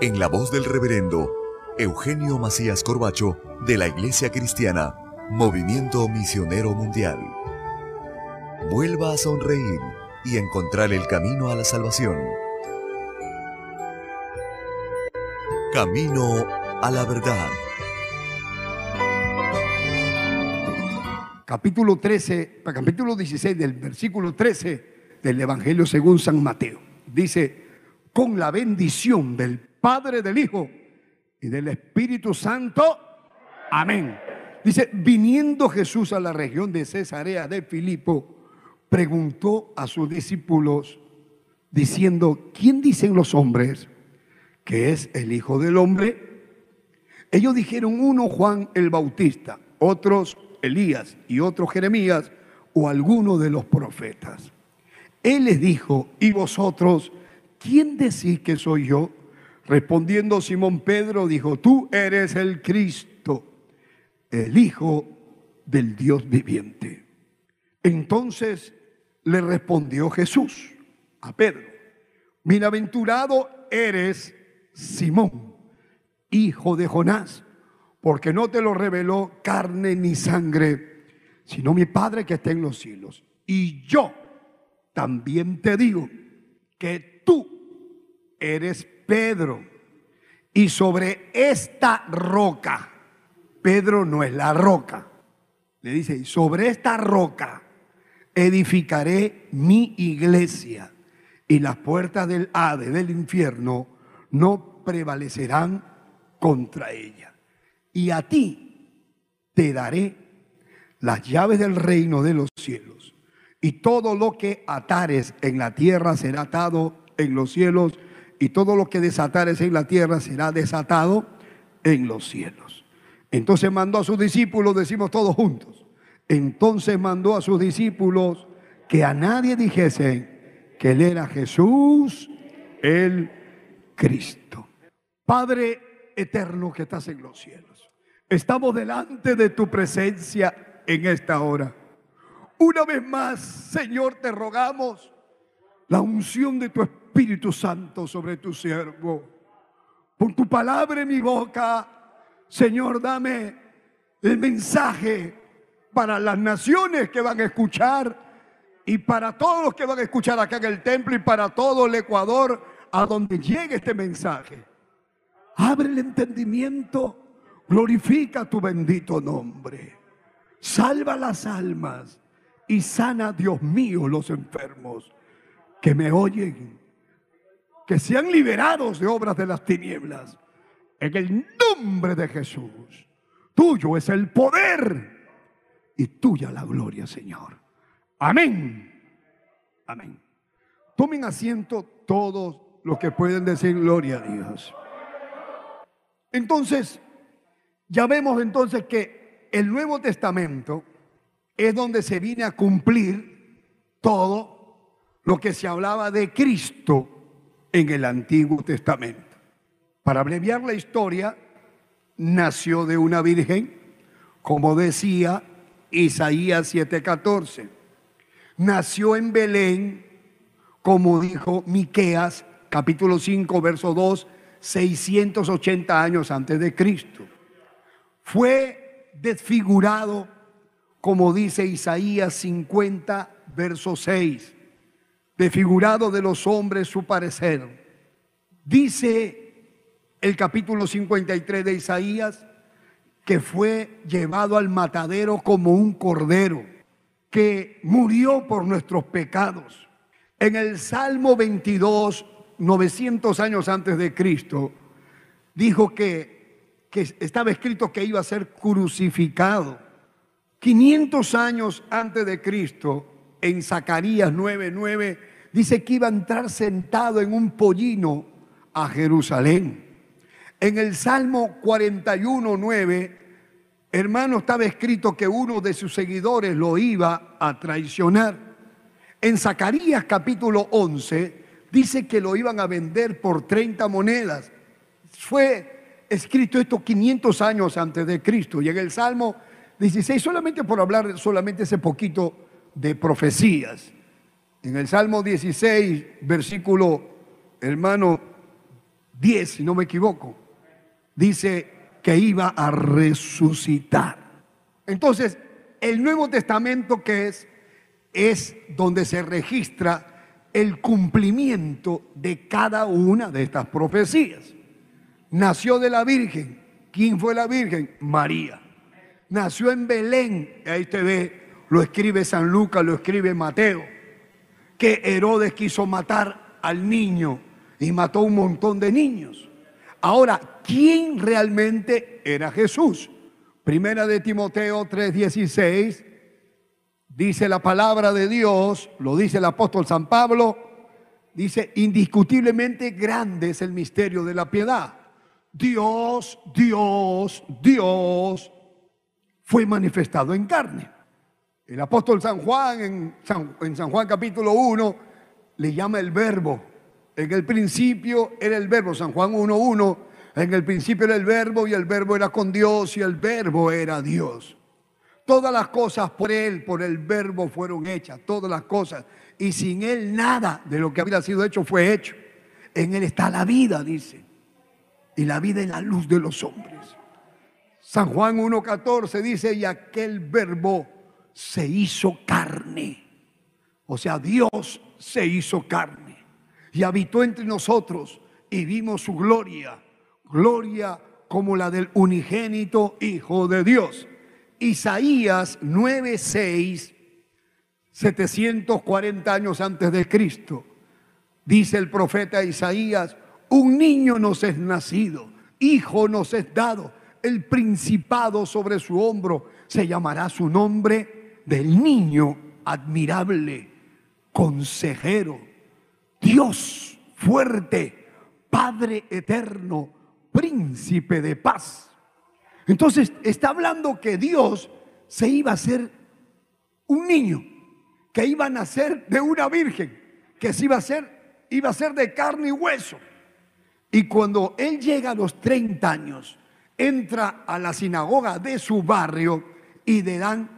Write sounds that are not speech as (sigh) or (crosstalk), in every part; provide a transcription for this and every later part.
en la voz del reverendo Eugenio Macías Corbacho de la Iglesia Cristiana, Movimiento Misionero Mundial. Vuelva a sonreír y encontrar el camino a la salvación. Camino a la verdad. Capítulo 13, capítulo 16 del versículo 13 del Evangelio según San Mateo. Dice, con la bendición del Padre, del Hijo y del Espíritu Santo. Amén. Dice, viniendo Jesús a la región de Cesarea de Filipo, preguntó a sus discípulos diciendo, ¿quién dicen los hombres que es el Hijo del Hombre? Ellos dijeron uno Juan el Bautista, otros Elías y otros Jeremías o alguno de los profetas. Él les dijo, ¿y vosotros quién decís que soy yo? Respondiendo Simón Pedro dijo, tú eres el Cristo, el Hijo del Dios viviente. Entonces le respondió Jesús a Pedro, bienaventurado eres Simón, hijo de Jonás, porque no te lo reveló carne ni sangre, sino mi Padre que está en los cielos. Y yo también te digo que tú eres Pedro. Y sobre esta roca, Pedro no es la roca, le dice, sobre esta roca edificaré mi iglesia y las puertas del Hade, del infierno, no prevalecerán contra ella. Y a ti te daré las llaves del reino de los cielos. Y todo lo que atares en la tierra será atado en los cielos y todo lo que desatares en la tierra será desatado en los cielos. Entonces mandó a sus discípulos, decimos todos juntos, entonces mandó a sus discípulos que a nadie dijesen que él era Jesús, el Cristo. Padre eterno que estás en los cielos, estamos delante de tu presencia en esta hora. Una vez más, Señor, te rogamos la unción de tu Espíritu Espíritu Santo sobre tu siervo. Por tu palabra en mi boca, Señor, dame el mensaje para las naciones que van a escuchar y para todos los que van a escuchar acá en el templo y para todo el Ecuador a donde llegue este mensaje. Abre el entendimiento, glorifica tu bendito nombre. Salva las almas y sana, Dios mío, los enfermos que me oyen que sean liberados de obras de las tinieblas. En el nombre de Jesús. Tuyo es el poder y tuya la gloria, Señor. Amén. Amén. Tomen asiento todos los que pueden decir gloria a Dios. Entonces, ya vemos entonces que el Nuevo Testamento es donde se viene a cumplir todo lo que se hablaba de Cristo en el Antiguo Testamento. Para abreviar la historia, nació de una virgen, como decía Isaías 7:14. Nació en Belén, como dijo Miqueas, capítulo 5, verso 2, 680 años antes de Cristo. Fue desfigurado, como dice Isaías 50, verso 6, desfigurado de los hombres su parecer. Dice el capítulo 53 de Isaías que fue llevado al matadero como un cordero, que murió por nuestros pecados. En el Salmo 22, 900 años antes de Cristo, dijo que, que estaba escrito que iba a ser crucificado. 500 años antes de Cristo, en Zacarías 9:9, dice que iba a entrar sentado en un pollino a Jerusalén. En el Salmo 41.9, hermano, estaba escrito que uno de sus seguidores lo iba a traicionar. En Zacarías capítulo 11 dice que lo iban a vender por 30 monedas. Fue escrito esto 500 años antes de Cristo. Y en el Salmo 16, solamente por hablar solamente ese poquito de profecías. En el Salmo 16, versículo, hermano, 10, si no me equivoco dice que iba a resucitar. Entonces, el Nuevo Testamento que es, es donde se registra el cumplimiento de cada una de estas profecías. Nació de la Virgen. ¿Quién fue la Virgen? María. Nació en Belén. Ahí te ve, lo escribe San Lucas, lo escribe Mateo. Que Herodes quiso matar al niño y mató un montón de niños. Ahora, ¿quién realmente era Jesús? Primera de Timoteo 3:16 dice la palabra de Dios, lo dice el apóstol San Pablo, dice, indiscutiblemente grande es el misterio de la piedad. Dios, Dios, Dios fue manifestado en carne. El apóstol San Juan, en San, Juan capítulo 1, le llama el verbo en el principio era el verbo, San Juan 1.1, en el principio era el verbo y el verbo era con Dios y el verbo era Dios. Todas las cosas por Él, por el verbo fueron hechas, todas las cosas. Y sin Él nada de lo que había sido hecho fue hecho. En Él está la vida, dice. Y la vida es la luz de los hombres. San Juan 1.14 dice, y aquel verbo se hizo carne. O sea, Dios se hizo carne y habitó entre nosotros y vimos su gloria, gloria como la del unigénito Hijo de Dios. Isaías 9:6, 740 años antes de Cristo, dice el profeta Isaías, un niño nos es nacido, hijo nos es dado, el principado sobre su hombro, se llamará su nombre del niño admirable, consejero Dios fuerte, Padre eterno, príncipe de paz. Entonces está hablando que Dios se iba a hacer un niño, que iba a nacer de una virgen, que se iba a ser, iba a ser de carne y hueso. Y cuando él llega a los 30 años, entra a la sinagoga de su barrio y le dan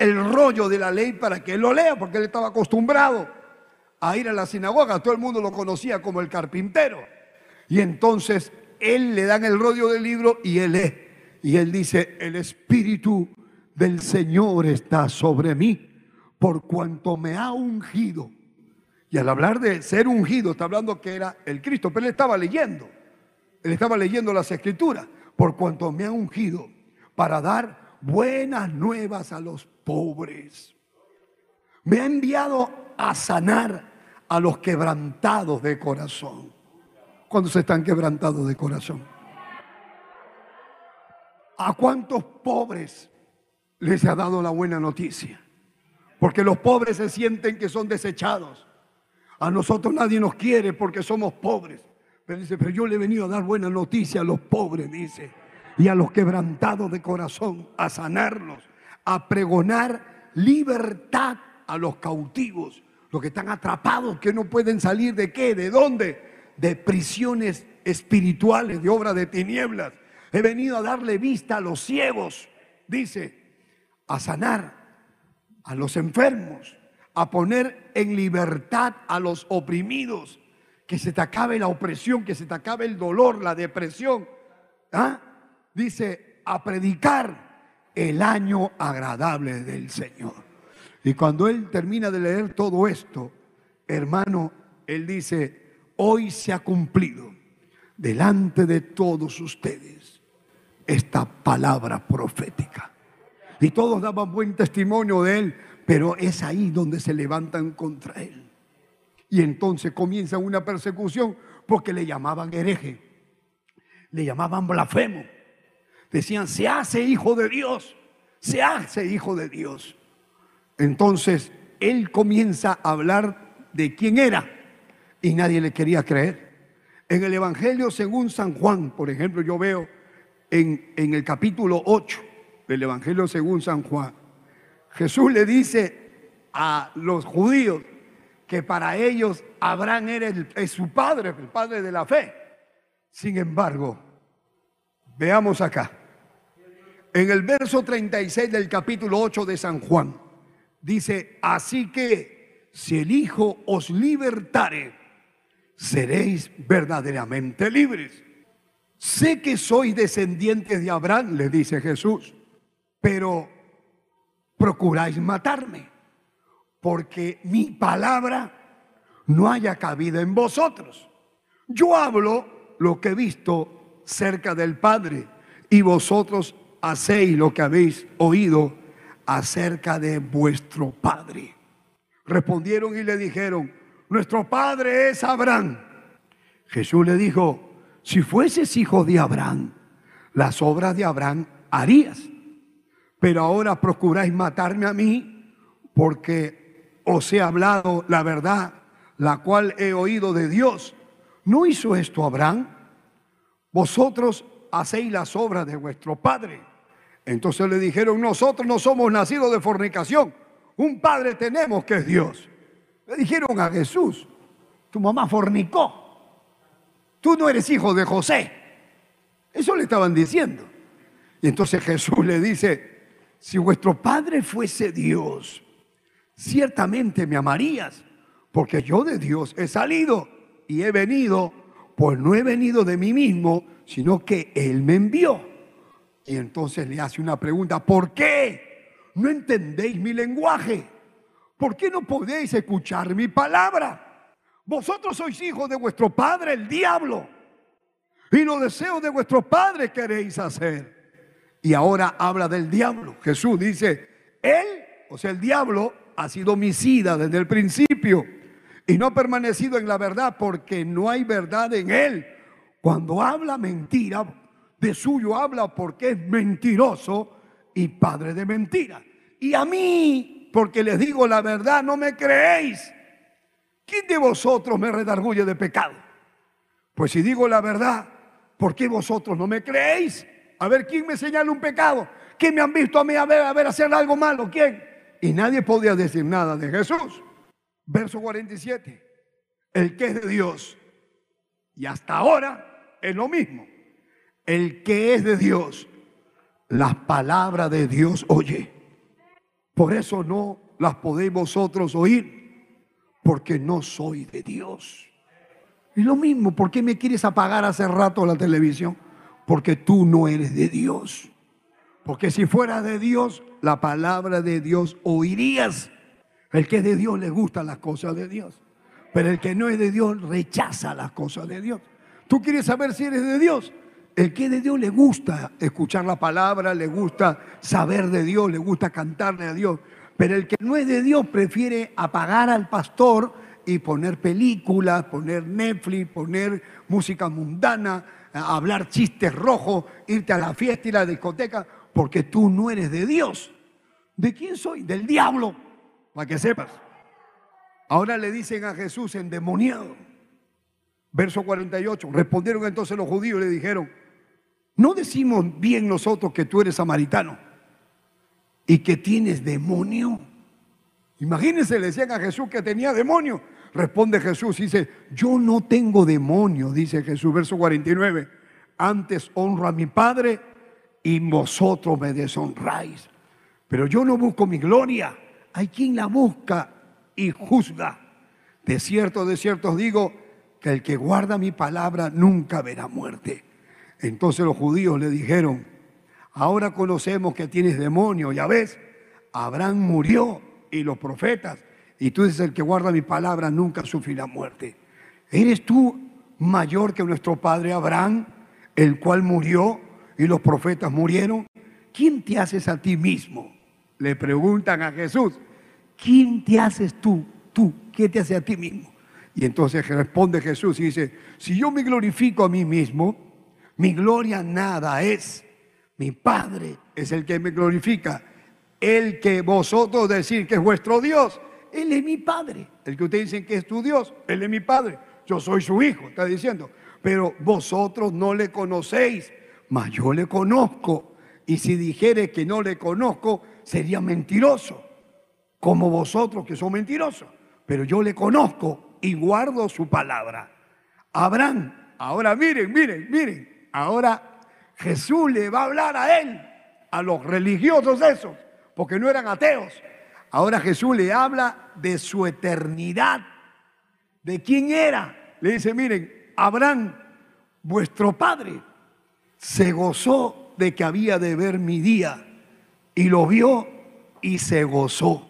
el rollo de la ley para que él lo lea, porque él estaba acostumbrado a ir a la sinagoga. Todo el mundo lo conocía como el carpintero. Y entonces él le dan el rollo del libro y él lee. Y él dice, el Espíritu del Señor está sobre mí por cuanto me ha ungido. Y al hablar de ser ungido, está hablando que era el Cristo, pero él estaba leyendo. Él estaba leyendo las escrituras. Por cuanto me ha ungido para dar buenas nuevas a los pobres. Me ha enviado a sanar a los quebrantados de corazón. Cuando se están quebrantados de corazón? ¿A cuántos pobres les ha dado la buena noticia? Porque los pobres se sienten que son desechados. A nosotros nadie nos quiere porque somos pobres. Pero dice, pero yo le he venido a dar buena noticia a los pobres, dice, y a los quebrantados de corazón, a sanarlos, a pregonar libertad a los cautivos los que están atrapados, que no pueden salir de qué, de dónde, de prisiones espirituales, de obra de tinieblas. He venido a darle vista a los ciegos dice, a sanar a los enfermos, a poner en libertad a los oprimidos, que se te acabe la opresión, que se te acabe el dolor, la depresión. ¿Ah? Dice, a predicar el año agradable del Señor. Y cuando él termina de leer todo esto, hermano, él dice, hoy se ha cumplido delante de todos ustedes esta palabra profética. Y todos daban buen testimonio de él, pero es ahí donde se levantan contra él. Y entonces comienza una persecución porque le llamaban hereje, le llamaban blasfemo. Decían, se hace hijo de Dios, se hace hijo de Dios. Entonces él comienza a hablar de quién era y nadie le quería creer. En el Evangelio según San Juan, por ejemplo, yo veo en, en el capítulo 8 del Evangelio según San Juan, Jesús le dice a los judíos que para ellos Abraham era es su padre, el padre de la fe. Sin embargo, veamos acá. En el verso 36 del capítulo 8 de San Juan, dice, así que si el Hijo os libertare, seréis verdaderamente libres. Sé que soy descendiente de Abraham, le dice Jesús pero procuráis matarme, porque mi palabra no haya cabida en vosotros. Yo hablo lo que he visto cerca del Padre, y vosotros hacéis lo que habéis oído acerca de vuestro Padre. Respondieron y le dijeron, nuestro Padre es Abraham. Jesús le dijo, si fueses hijo de Abraham, las obras de Abraham harías pero ahora procuráis matarme a mí porque os he hablado la verdad, la cual he oído de Dios. ¿No hizo esto Abraham? Vosotros hacéis las obras de vuestro padre. Entonces le dijeron, nosotros no somos nacidos de fornicación, un padre tenemos que es Dios. Le dijeron a Jesús, tu mamá fornicó, tú no eres hijo de José. Eso le estaban diciendo. Y entonces Jesús le dice, si vuestro Padre fuese Dios, ciertamente me amarías, porque yo de Dios he salido y he venido, pues no he venido de mí mismo, sino que Él me envió. Y entonces le hace una pregunta, ¿por qué no entendéis mi lenguaje? ¿Por qué no podéis escuchar mi palabra? Vosotros sois hijos de vuestro padre, el diablo, y los deseos de vuestro padre queréis hacer y ahora habla del diablo. Jesús dice, él, o sea, el diablo ha sido homicida desde el principio y no ha permanecido en la verdad porque no hay verdad en él. Cuando habla mentira, de suyo habla porque es mentiroso y padre de mentira. Y a mí, porque les digo la verdad, no me creéis. ¿Quién de vosotros me redarguye de pecado? Pues si digo la verdad, ¿por qué vosotros no me creéis? A ver, ¿quién me señala un pecado? ¿Quién me han visto a mí a ver, a hacer algo malo? ¿Quién? Y nadie podía decir nada de Jesús. Verso 47. El que es de Dios. Y hasta ahora es lo mismo. El que es de Dios, las palabras de Dios oye. Por eso no las podéis vosotros oír, porque no soy de Dios. Y lo mismo, ¿por qué me quieres apagar hace rato la televisión? porque tú no eres de Dios. Porque si fuera de Dios, la palabra de Dios oirías. El que es de Dios le gusta las cosas de Dios. Pero el que no es de Dios rechaza las cosas de Dios. Tú quieres saber si eres de Dios. El que de Dios le gusta escuchar la palabra, le gusta saber de Dios, le gusta cantarle a Dios. Pero el que no es de Dios prefiere apagar al pastor y poner películas, poner Netflix, poner música mundana, hablar chistes rojos, irte a la fiesta y la discoteca, porque tú no eres de Dios. ¿De quién soy? Del diablo, para que sepas. Ahora le dicen a Jesús endemoniado. Verso 48. Respondieron entonces los judíos y le dijeron, no decimos bien nosotros que tú eres samaritano y que tienes demonio. Imagínense, le decían a Jesús que tenía demonio. Responde Jesús, dice, yo no tengo demonio, dice Jesús, verso 49. Antes honro a mi Padre y vosotros me deshonráis. Pero yo no busco mi gloria, hay quien la busca y juzga. De cierto, de cierto os digo que el que guarda mi palabra nunca verá muerte. Entonces los judíos le dijeron, ahora conocemos que tienes demonio, ya ves, Abraham murió y los profetas, y tú dices el que guarda mi palabra nunca sufrirá muerte. ¿Eres tú mayor que nuestro padre Abraham, el cual murió y los profetas murieron? ¿Quién te haces a ti mismo? Le preguntan a Jesús, ¿quién te haces tú? Tú, ¿qué te hace a ti mismo? Y entonces responde Jesús y dice, si yo me glorifico a mí mismo, mi gloria nada es. Mi Padre es el que me glorifica. El que vosotros decís que es vuestro Dios, Él es mi Padre. El que ustedes dicen que es tu Dios, Él es mi Padre. Yo soy su hijo, está diciendo. Pero vosotros no le conocéis, mas yo le conozco. Y si dijere que no le conozco, sería mentiroso, como vosotros que son mentirosos. Pero yo le conozco y guardo su palabra. Abraham, ahora miren, miren, miren, ahora Jesús le va a hablar a él, a los religiosos esos, porque no eran ateos. Ahora Jesús le habla de su eternidad, de quién era. Le dice, miren, Abraham, vuestro padre, se gozó de que había de ver mi día y lo vio y se gozó.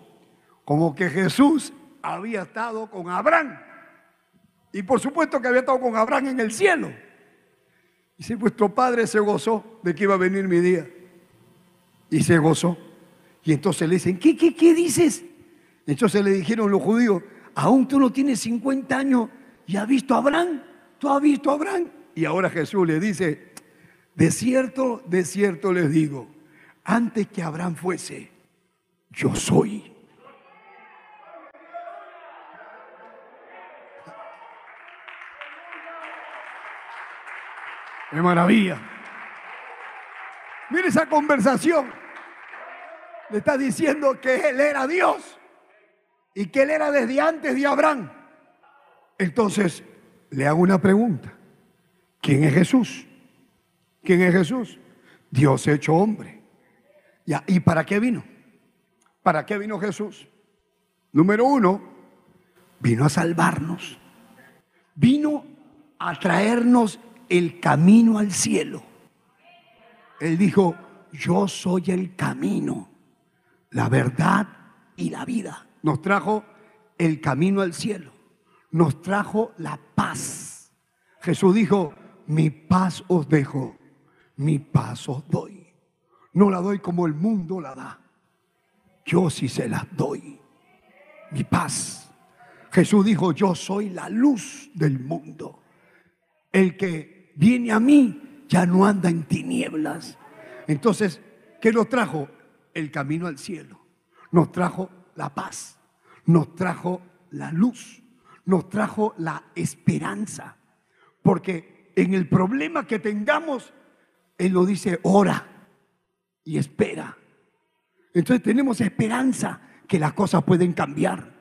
Como que Jesús había estado con Abraham. Y por supuesto que había estado con Abraham en el cielo. Y si vuestro padre se gozó de que iba a venir mi día. Y se gozó. Y entonces le dicen, ¿qué, qué, qué dices? Entonces le dijeron los judíos, aún tú no tienes 50 años y has visto a Abraham. ¿Tú has visto a Abraham? Y ahora Jesús le dice, de cierto, de cierto les digo, antes que Abraham fuese, yo soy. ¡Qué maravilla! Mire esa conversación. Le está diciendo que Él era Dios y que Él era desde antes de Abraham. Entonces, le hago una pregunta. ¿Quién es Jesús? ¿Quién es Jesús? Dios hecho hombre. ¿Y para qué vino? ¿Para qué vino Jesús? Número uno, vino a salvarnos. Vino a traernos el camino al cielo. Él dijo, yo soy el camino, la verdad y la vida. Nos trajo el camino al cielo. Nos trajo la paz. Jesús dijo, mi paz os dejo, mi paz os doy. No la doy como el mundo la da. Yo sí se las doy. Mi paz. Jesús dijo, yo soy la luz del mundo. El que viene a mí ya no anda en tinieblas. Entonces, ¿qué nos trajo? El camino al cielo. Nos trajo la paz. Nos trajo la luz. Nos trajo la esperanza. Porque en el problema que tengamos, Él lo dice, ora y espera. Entonces tenemos esperanza que las cosas pueden cambiar.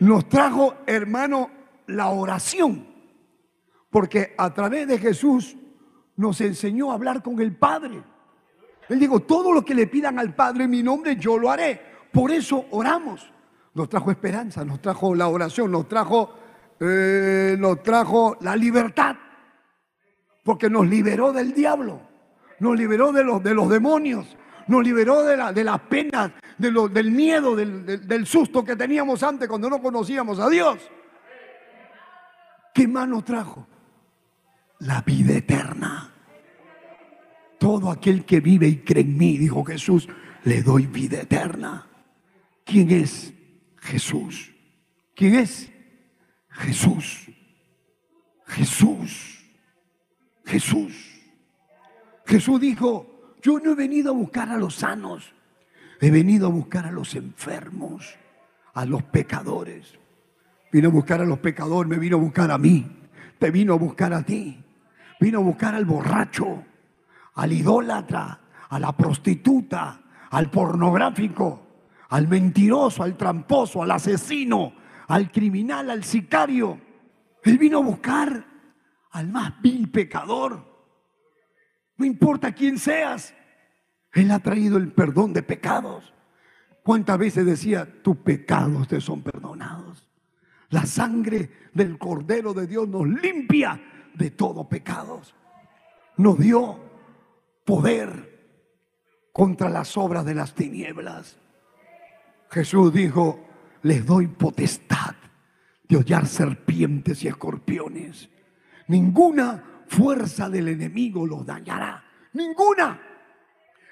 Nos trajo, hermano, la oración. Porque a través de Jesús nos enseñó a hablar con el Padre. Él dijo, todo lo que le pidan al Padre en mi nombre, yo lo haré. Por eso oramos. Nos trajo esperanza, nos trajo la oración, nos trajo, eh, nos trajo la libertad. Porque nos liberó del diablo, nos liberó de los, de los demonios, nos liberó de, la, de las penas, de lo, del miedo, del, del susto que teníamos antes cuando no conocíamos a Dios. ¿Qué más nos trajo? La vida eterna. Todo aquel que vive y cree en mí, dijo Jesús, le doy vida eterna. ¿Quién es Jesús? ¿Quién es? Jesús. Jesús. Jesús. Jesús dijo, yo no he venido a buscar a los sanos, he venido a buscar a los enfermos, a los pecadores. Vino a buscar a los pecadores, me vino a buscar a mí, te vino a buscar a ti. Vino a buscar al borracho, al idólatra, a la prostituta, al pornográfico, al mentiroso, al tramposo, al asesino, al criminal, al sicario. Él vino a buscar al más vil pecador. No importa quién seas, Él ha traído el perdón de pecados. ¿Cuántas veces decía, tus pecados te son perdonados? La sangre del Cordero de Dios nos limpia de todo pecados. Nos dio poder contra las obras de las tinieblas. Jesús dijo, les doy potestad de hollar serpientes y escorpiones. Ninguna fuerza del enemigo los dañará. Ninguna.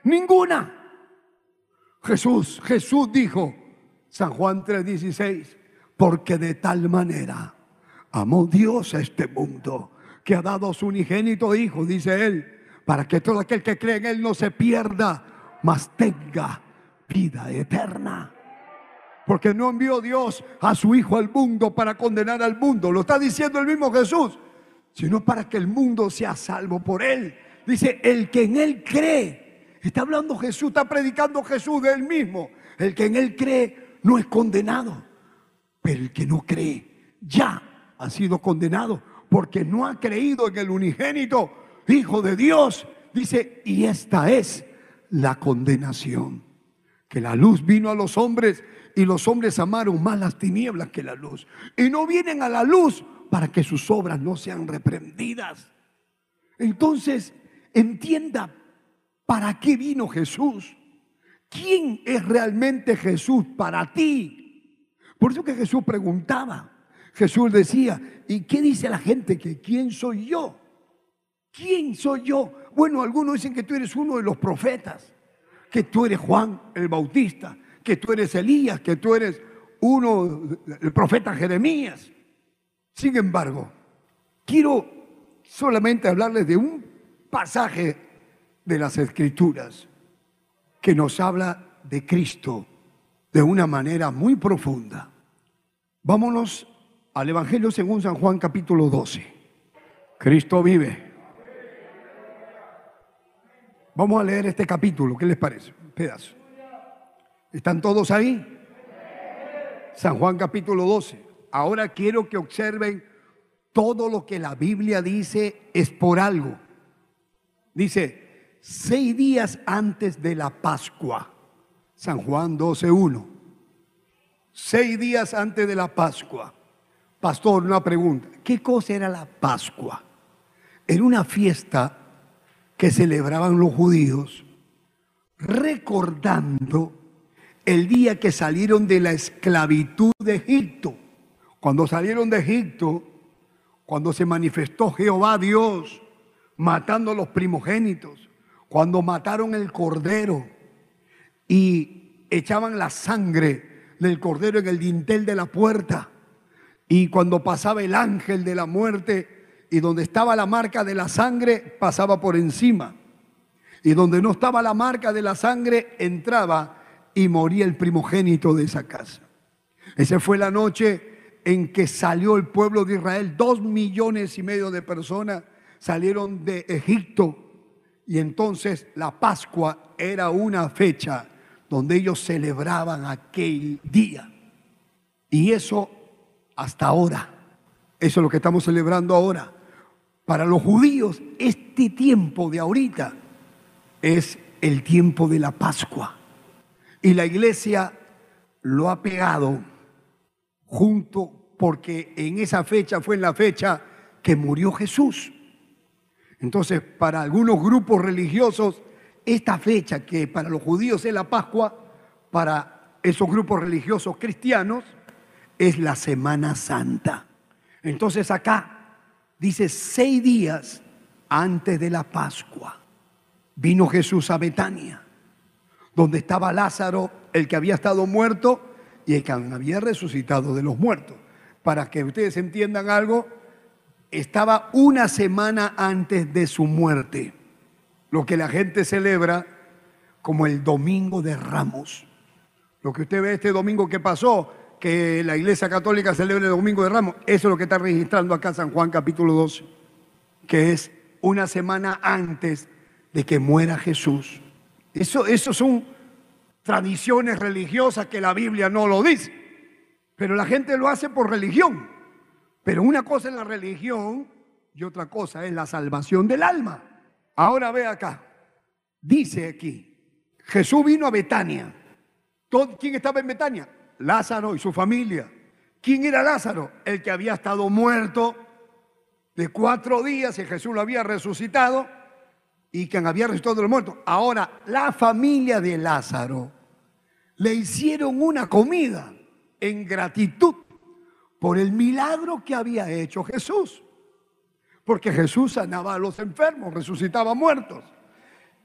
Ninguna. Jesús, Jesús dijo, San Juan 3:16, porque de tal manera amó Dios a este mundo que ha dado a su unigénito Hijo, dice él, para que todo aquel que cree en él no se pierda, mas tenga vida eterna. Porque no envió Dios a su Hijo al mundo para condenar al mundo, lo está diciendo el mismo Jesús, sino para que el mundo sea salvo por él. Dice, el que en él cree, está hablando Jesús, está predicando Jesús de él mismo, el que en él cree no es condenado pero el que no cree ya ha sido condenado porque no ha creído en el unigénito Hijo de Dios. Dice, y esta es la condenación. Que la luz vino a los hombres y los hombres amaron más las tinieblas que la luz. Y no vienen a la luz para que sus obras no sean reprendidas. Entonces, entienda para qué vino Jesús. ¿Quién es realmente Jesús para ti? Por eso que Jesús preguntaba. Jesús decía, ¿y qué dice la gente? Que quién soy yo. ¿Quién soy yo? Bueno, algunos dicen que tú eres uno de los profetas, que tú eres Juan el Bautista, que tú eres Elías, que tú eres uno, el profeta Jeremías. Sin embargo, quiero solamente hablarles de un pasaje de las Escrituras que nos habla de Cristo de una manera muy profunda. Vámonos al Evangelio según San Juan capítulo 12. Cristo vive. Vamos a leer este capítulo, ¿qué les parece? Un pedazo. ¿Están todos ahí? San Juan capítulo 12. Ahora quiero que observen todo lo que la Biblia dice es por algo. Dice, seis días antes de la Pascua San Juan 12.1. Seis días antes de la Pascua. Pastor, una pregunta. ¿Qué cosa era la Pascua? Era una fiesta que celebraban los judíos recordando el día que salieron de la esclavitud de Egipto. Cuando salieron de Egipto, cuando se manifestó Jehová Dios matando a los primogénitos, cuando mataron el cordero, y echaban la sangre del cordero en el dintel de la puerta. Y cuando pasaba el ángel de la muerte y donde estaba la marca de la sangre, pasaba por encima. Y donde no estaba la marca de la sangre, entraba y moría el primogénito de esa casa. Esa fue la noche en que salió el pueblo de Israel. Dos millones y medio de personas salieron de Egipto. Y entonces la Pascua era una fecha donde ellos celebraban aquel día. Y eso hasta ahora, eso es lo que estamos celebrando ahora. Para los judíos, este tiempo de ahorita es el tiempo de la Pascua. Y la iglesia lo ha pegado junto porque en esa fecha fue en la fecha que murió Jesús. Entonces, para algunos grupos religiosos esta fecha que para los judíos es la Pascua, para esos grupos religiosos cristianos es la Semana Santa. Entonces acá dice seis días antes de la Pascua vino Jesús a Betania, donde estaba Lázaro, el que había estado muerto y el que había resucitado de los muertos. Para que ustedes entiendan algo, estaba una semana antes de su muerte lo que la gente celebra como el Domingo de Ramos. Lo que usted ve este domingo que pasó, que la Iglesia Católica celebra el Domingo de Ramos, eso es lo que está registrando acá San Juan capítulo 12, que es una semana antes de que muera Jesús. Eso, eso son tradiciones religiosas que la Biblia no lo dice, pero la gente lo hace por religión. Pero una cosa es la religión y otra cosa es la salvación del alma. Ahora ve acá, dice aquí, Jesús vino a Betania. ¿Quién estaba en Betania? Lázaro y su familia. ¿Quién era Lázaro? El que había estado muerto de cuatro días y Jesús lo había resucitado y quien había resucitado de los muertos. Ahora, la familia de Lázaro le hicieron una comida en gratitud por el milagro que había hecho Jesús. Porque Jesús sanaba a los enfermos, resucitaba muertos.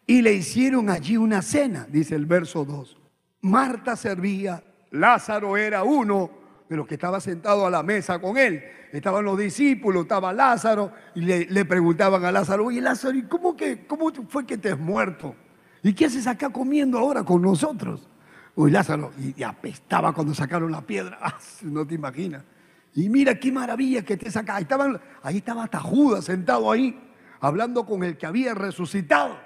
Y le hicieron allí una cena, dice el verso 2. Marta servía, Lázaro era uno de los que estaba sentado a la mesa con él. Estaban los discípulos, estaba Lázaro, y le, preguntaban a Lázaro, oye Lázaro, ¿y cómo, fue que te has muerto? ¿Y qué haces acá comiendo ahora con nosotros? Uy, Lázaro, y, apestaba cuando sacaron la piedra, (laughs) ah, no te imaginas. Y mira qué maravilla que te saca. Estaban, ahí estaba Tajuda sentado ahí, hablando con el que había resucitado.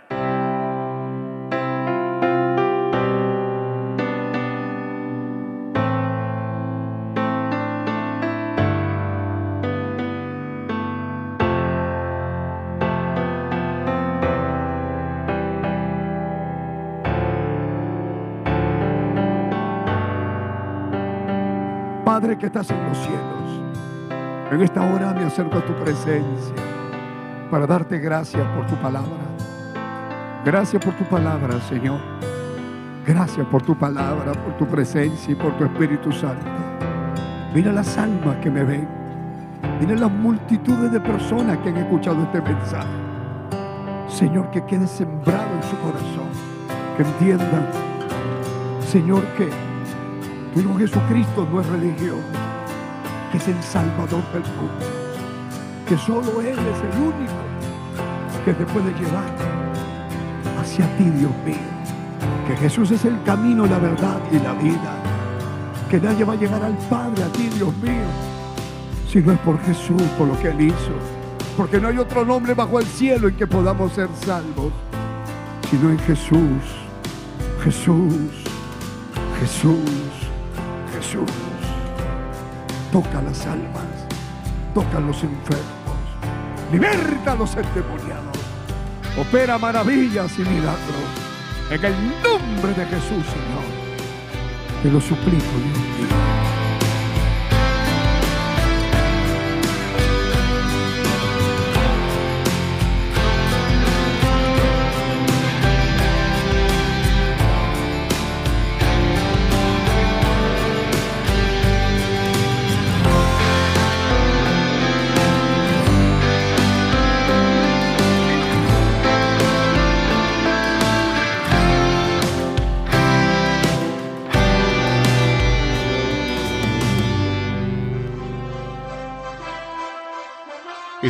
Padre que estás en los cielos, en esta hora me acerco a tu presencia para darte gracias por tu palabra. Gracias por tu palabra, Señor. Gracias por tu palabra, por tu presencia y por tu Espíritu Santo. Mira las almas que me ven. Mira las multitudes de personas que han escuchado este mensaje. Señor, que quede sembrado en su corazón. Que entiendan, Señor, que pero Jesucristo no es religión, que es el Salvador del mundo, que solo Él es el único que te puede llevar hacia ti, Dios mío. Que Jesús es el camino, la verdad y la vida. Que nadie va a llegar al Padre, a ti, Dios mío, si no es por Jesús, por lo que Él hizo. Porque no hay otro nombre bajo el cielo en que podamos ser salvos, sino en Jesús, Jesús, Jesús. Jesús. Toca las almas, toca los enfermos, liberta a los endemoniados, opera maravillas y milagros. En el nombre de Jesús, Señor, te lo suplico.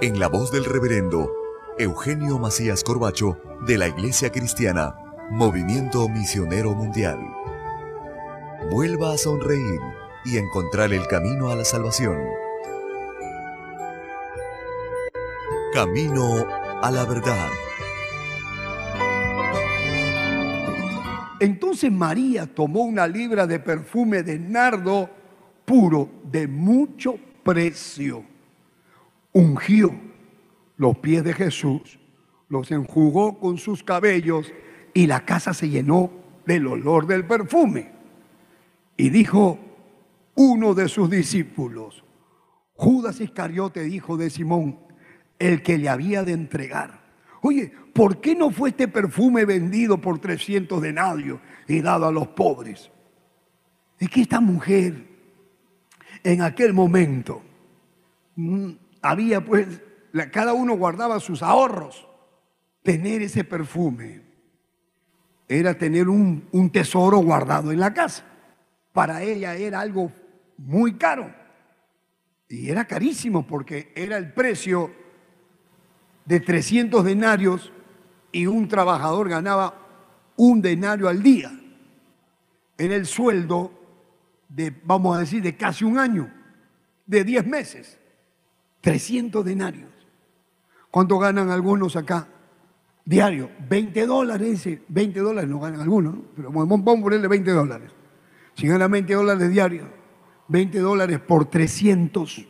en la voz del reverendo Eugenio Macías Corbacho de la Iglesia Cristiana, Movimiento Misionero Mundial. Vuelva a sonreír y encontrar el camino a la salvación. Camino a la verdad. Entonces María tomó una libra de perfume de nardo puro de mucho precio ungió los pies de Jesús, los enjugó con sus cabellos y la casa se llenó del olor del perfume. Y dijo uno de sus discípulos, Judas Iscariote, hijo de Simón, el que le había de entregar. Oye, ¿por qué no fue este perfume vendido por 300 denarios y dado a los pobres? Es que esta mujer en aquel momento mm, había pues, cada uno guardaba sus ahorros. Tener ese perfume era tener un, un tesoro guardado en la casa. Para ella era algo muy caro. Y era carísimo porque era el precio de 300 denarios y un trabajador ganaba un denario al día. Era el sueldo de, vamos a decir, de casi un año, de 10 meses. 300 denarios. ¿Cuánto ganan algunos acá? Diario, 20 dólares, 20 dólares no ganan algunos, pero vamos a ponerle 20 dólares. Si ganan 20 dólares diarios, 20 dólares por 300,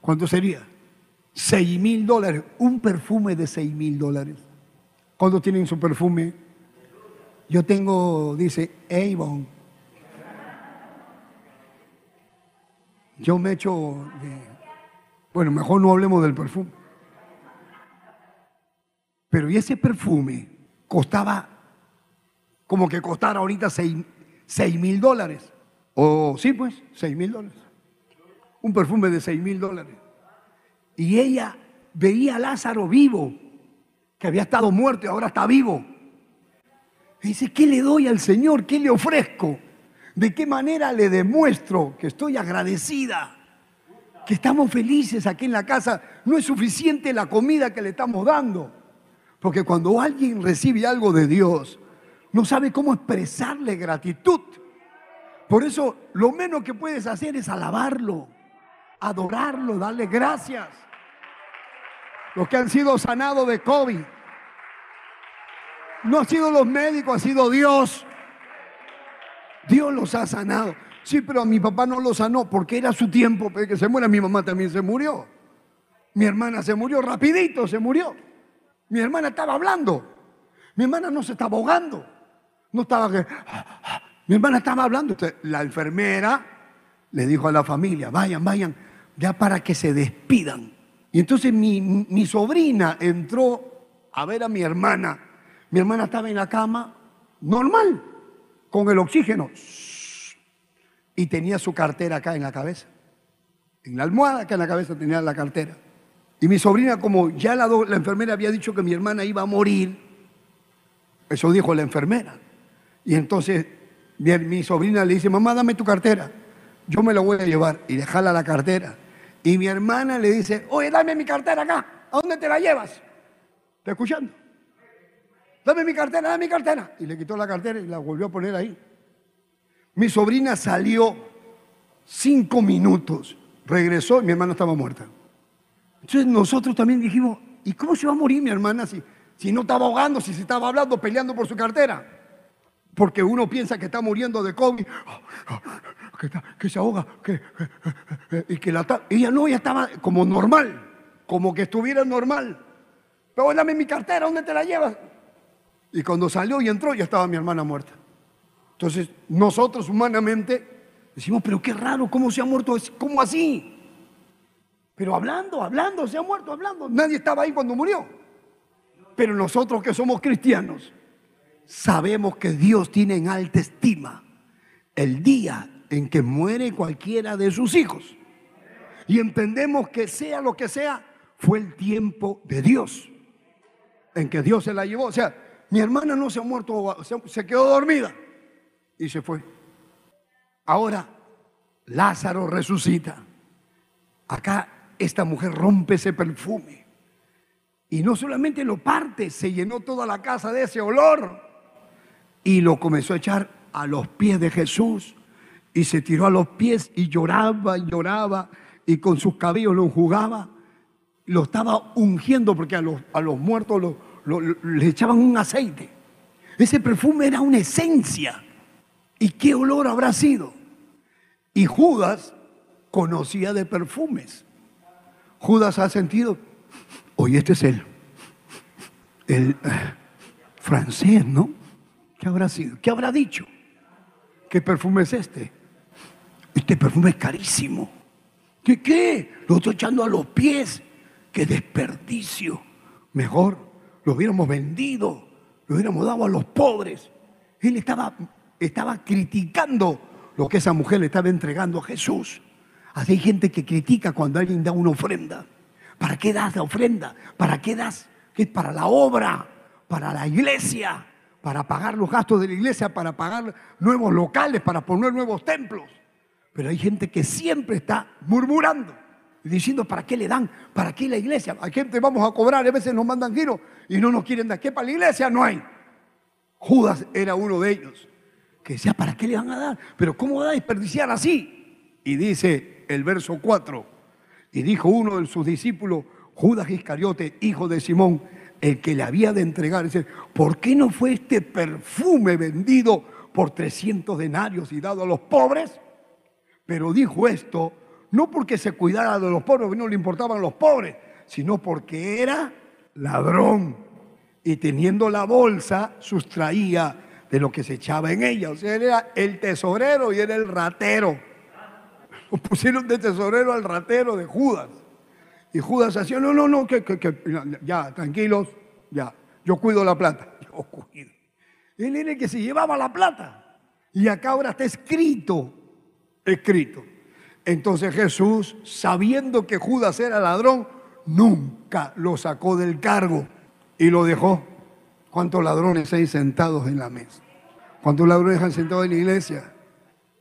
¿cuánto sería? 6 mil dólares, un perfume de 6 mil dólares. ¿Cuánto tienen su perfume? Yo tengo, dice, Avon. Yo me echo bueno, mejor no hablemos del perfume. Pero y ese perfume costaba como que costara ahorita 6 mil dólares. O sí, pues, 6 mil dólares. Un perfume de 6 mil dólares. Y ella veía a Lázaro vivo, que había estado muerto y ahora está vivo. Y dice, ¿qué le doy al Señor? ¿Qué le ofrezco? ¿De qué manera le demuestro que estoy agradecida? Que estamos felices aquí en la casa, no es suficiente la comida que le estamos dando. Porque cuando alguien recibe algo de Dios, no sabe cómo expresarle gratitud. Por eso lo menos que puedes hacer es alabarlo, adorarlo, darle gracias. Los que han sido sanados de COVID, no han sido los médicos, ha sido Dios. Dios los ha sanado. Sí, pero a mi papá no lo sanó porque era su tiempo de que se muera. Mi mamá también se murió. Mi hermana se murió rapidito, se murió. Mi hermana estaba hablando. Mi hermana no se estaba ahogando. No estaba que... Mi hermana estaba hablando. La enfermera le dijo a la familia, vayan, vayan, ya para que se despidan. Y entonces mi, mi sobrina entró a ver a mi hermana. Mi hermana estaba en la cama, normal, con el oxígeno y tenía su cartera acá en la cabeza. En la almohada acá en la cabeza tenía la cartera. Y mi sobrina, como ya la, la enfermera había dicho que mi hermana iba a morir, eso dijo la enfermera. Y entonces mi, mi, sobrina le dice, mamá, dame tu cartera. Yo me la voy a llevar y dejarla la cartera. Y mi hermana le dice, oye, dame mi cartera acá. ¿A dónde te la llevas? ¿Está escuchando? Dame mi cartera, dame mi cartera. Y le quitó la cartera y la volvió a poner ahí. Mi sobrina salió cinco minutos, regresó y mi hermana estaba muerta. Entonces nosotros también dijimos, ¿y cómo se va a morir mi hermana si, si no estaba ahogando, si se estaba hablando, peleando por su cartera? Porque uno piensa que está muriendo de COVID, (laughs) que, se ahoga, que, y que la ella no, ella estaba como normal, como que estuviera normal. Pero dame mi cartera, ¿dónde te la llevas? Y cuando salió y entró, ya estaba mi hermana muerta. Entonces, nosotros humanamente decimos, pero qué raro, ¿cómo se ha muerto? ¿Cómo así? Pero hablando, hablando, se ha muerto hablando. Nadie estaba ahí cuando murió. Pero nosotros que somos cristianos, sabemos que Dios tiene en alta estima el día en que muere cualquiera de sus hijos. Y entendemos que sea lo que sea, fue el tiempo de Dios en que Dios se la llevó. O sea, mi hermana no se ha muerto, se quedó dormida y se fue. Ahora, Lázaro resucita. Acá esta mujer rompe ese perfume. Y no solamente lo parte, se llenó toda la casa de ese olor. Y lo comenzó a echar a los pies de Jesús. Y se tiró a los pies y lloraba y lloraba. Y con sus cabellos lo enjugaba. Lo estaba ungiendo porque a los, a los muertos le echaban un aceite. Ese perfume era una esencia. ¿Y qué olor habrá sido? Y Judas conocía de perfumes. Judas ha sentido, oye, este es el, el eh, francés, ¿no? ¿Qué habrá sido? ¿Qué habrá dicho? ¿Qué perfume es este? Este perfume es carísimo. ¿Qué qué? Lo estoy echando a los pies. ¡Qué desperdicio! Mejor lo hubiéramos vendido, lo hubiéramos dado a los pobres. Él estaba, estaba criticando lo que esa mujer le estaba entregando a Jesús. Así hay gente que critica cuando alguien da una ofrenda. ¿Para qué das la ofrenda? ¿Para qué das? es para la obra, para la iglesia, para pagar los gastos de la iglesia, para pagar nuevos locales, para poner nuevos templos. Pero hay gente que siempre está murmurando y diciendo, ¿para qué le dan? ¿Para qué la iglesia? Hay gente vamos a cobrar, a veces nos mandan giro y no nos quieren dar. ¿Qué para la iglesia? No hay. Judas era uno de ellos que decía, ¿para qué le van a dar? Pero ¿cómo va a desperdiciar así? Y dice el verso 4. Y dijo uno de sus discípulos, Judas Iscariote, hijo de Simón, el que le había de entregar, ¿por qué no fue este perfume vendido por 300 denarios y dado a los pobres? Pero dijo esto no porque se cuidara de los pobres, no le importaban los pobres, sino porque era ladrón y teniendo la bolsa sustraía de lo que se echaba en ella. O sea, él era el tesorero y era el ratero pusieron de tesorero al ratero de Judas. Y Judas hacía, no, no, no, que, ya, tranquilos, ya, yo cuido la plata. (laughs) Yo cuido. Él era el que se llevaba la plata. Y acá ahora está escrito, escrito. Entonces Jesús, sabiendo que Judas era ladrón, nunca lo sacó del cargo y lo dejó. ¿Cuántos ladrones hay sentados en la mesa? ¿Cuántos ladrones han sentado en la iglesia?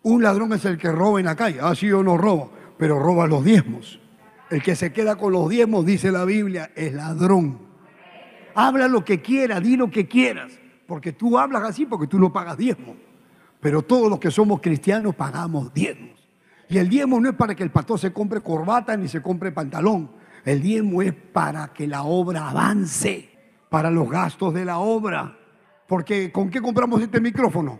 Un ladrón es el que roba en la calle. Ah, sí, yo no robo, pero roba los diezmos. El que se queda con los diezmos, dice la Biblia, es ladrón. Habla lo que quieras, di lo que quieras, porque tú hablas así porque tú no pagas diezmos. Pero todos los que somos cristianos pagamos diezmos. Y el diezmo no es para que el pastor se compre corbata ni se compre pantalón. El diezmo es para que la obra avance, para los gastos de la obra. Porque ¿con qué compramos este micrófono?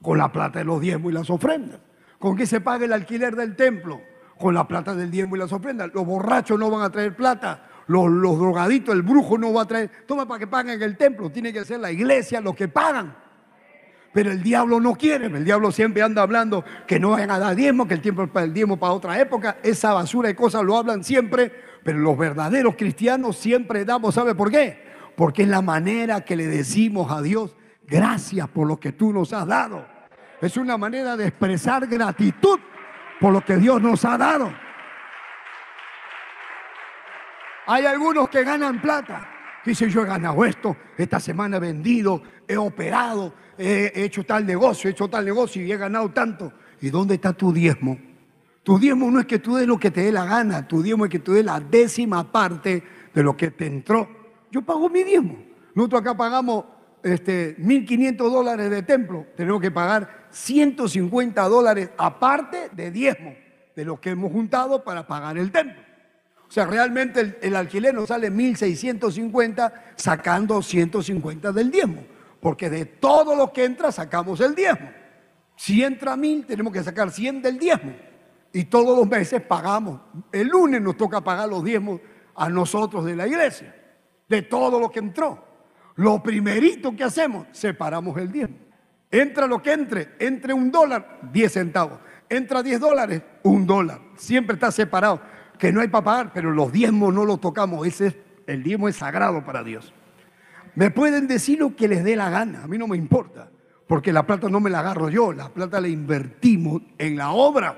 Con la plata de los diezmos y las ofrendas. ¿Con qué se paga el alquiler del templo? Con la plata del diezmo y las ofrendas. Los borrachos no van a traer plata. Los, los drogaditos, el brujo no va a traer. Toma para que paguen el templo. Tiene que ser la iglesia los que pagan. Pero el diablo no quiere. El diablo siempre anda hablando que no vayan a dar diezmo, que el tiempo es para el diezmo para otra época. Esa basura de cosas lo hablan siempre. Pero los verdaderos cristianos siempre damos, ¿sabe por qué? Porque es la manera que le decimos a Dios, gracias por lo que tú nos has dado. Es una manera de expresar gratitud por lo que Dios nos ha dado. Hay algunos que ganan plata. Dicen, yo he ganado esto, esta semana he vendido, he operado, he hecho tal negocio, he hecho tal negocio y he ganado tanto. ¿Y dónde está tu diezmo? Tu diezmo no es que tú des lo que te dé la gana, tu diezmo es que tú des la décima parte de lo que te entró. Yo pago mi diezmo. Nosotros acá pagamos este, 1.500 dólares de templo, tenemos que pagar 150 dólares aparte de diezmo, de lo que hemos juntado para pagar el templo. O sea, realmente el, el alquiler nos sale 1.650 sacando 150 del diezmo. Porque de todo lo que entra sacamos el diezmo. Si entra mil, tenemos que sacar 100 del diezmo. Y todos los meses pagamos. El lunes nos toca pagar los diezmos a nosotros de la iglesia. De todo lo que entró. Lo primerito que hacemos, separamos el diezmo. Entra lo que entre, entre un dólar, 10 centavos. Entra 10 dólares, un dólar. Siempre está separado. Que no hay para pagar, pero los diezmos no los tocamos. Ese es, el diezmo es sagrado para Dios. Me pueden decir lo que les dé la gana, a mí no me importa porque la plata no me la agarro yo, la plata la invertimos en la obra.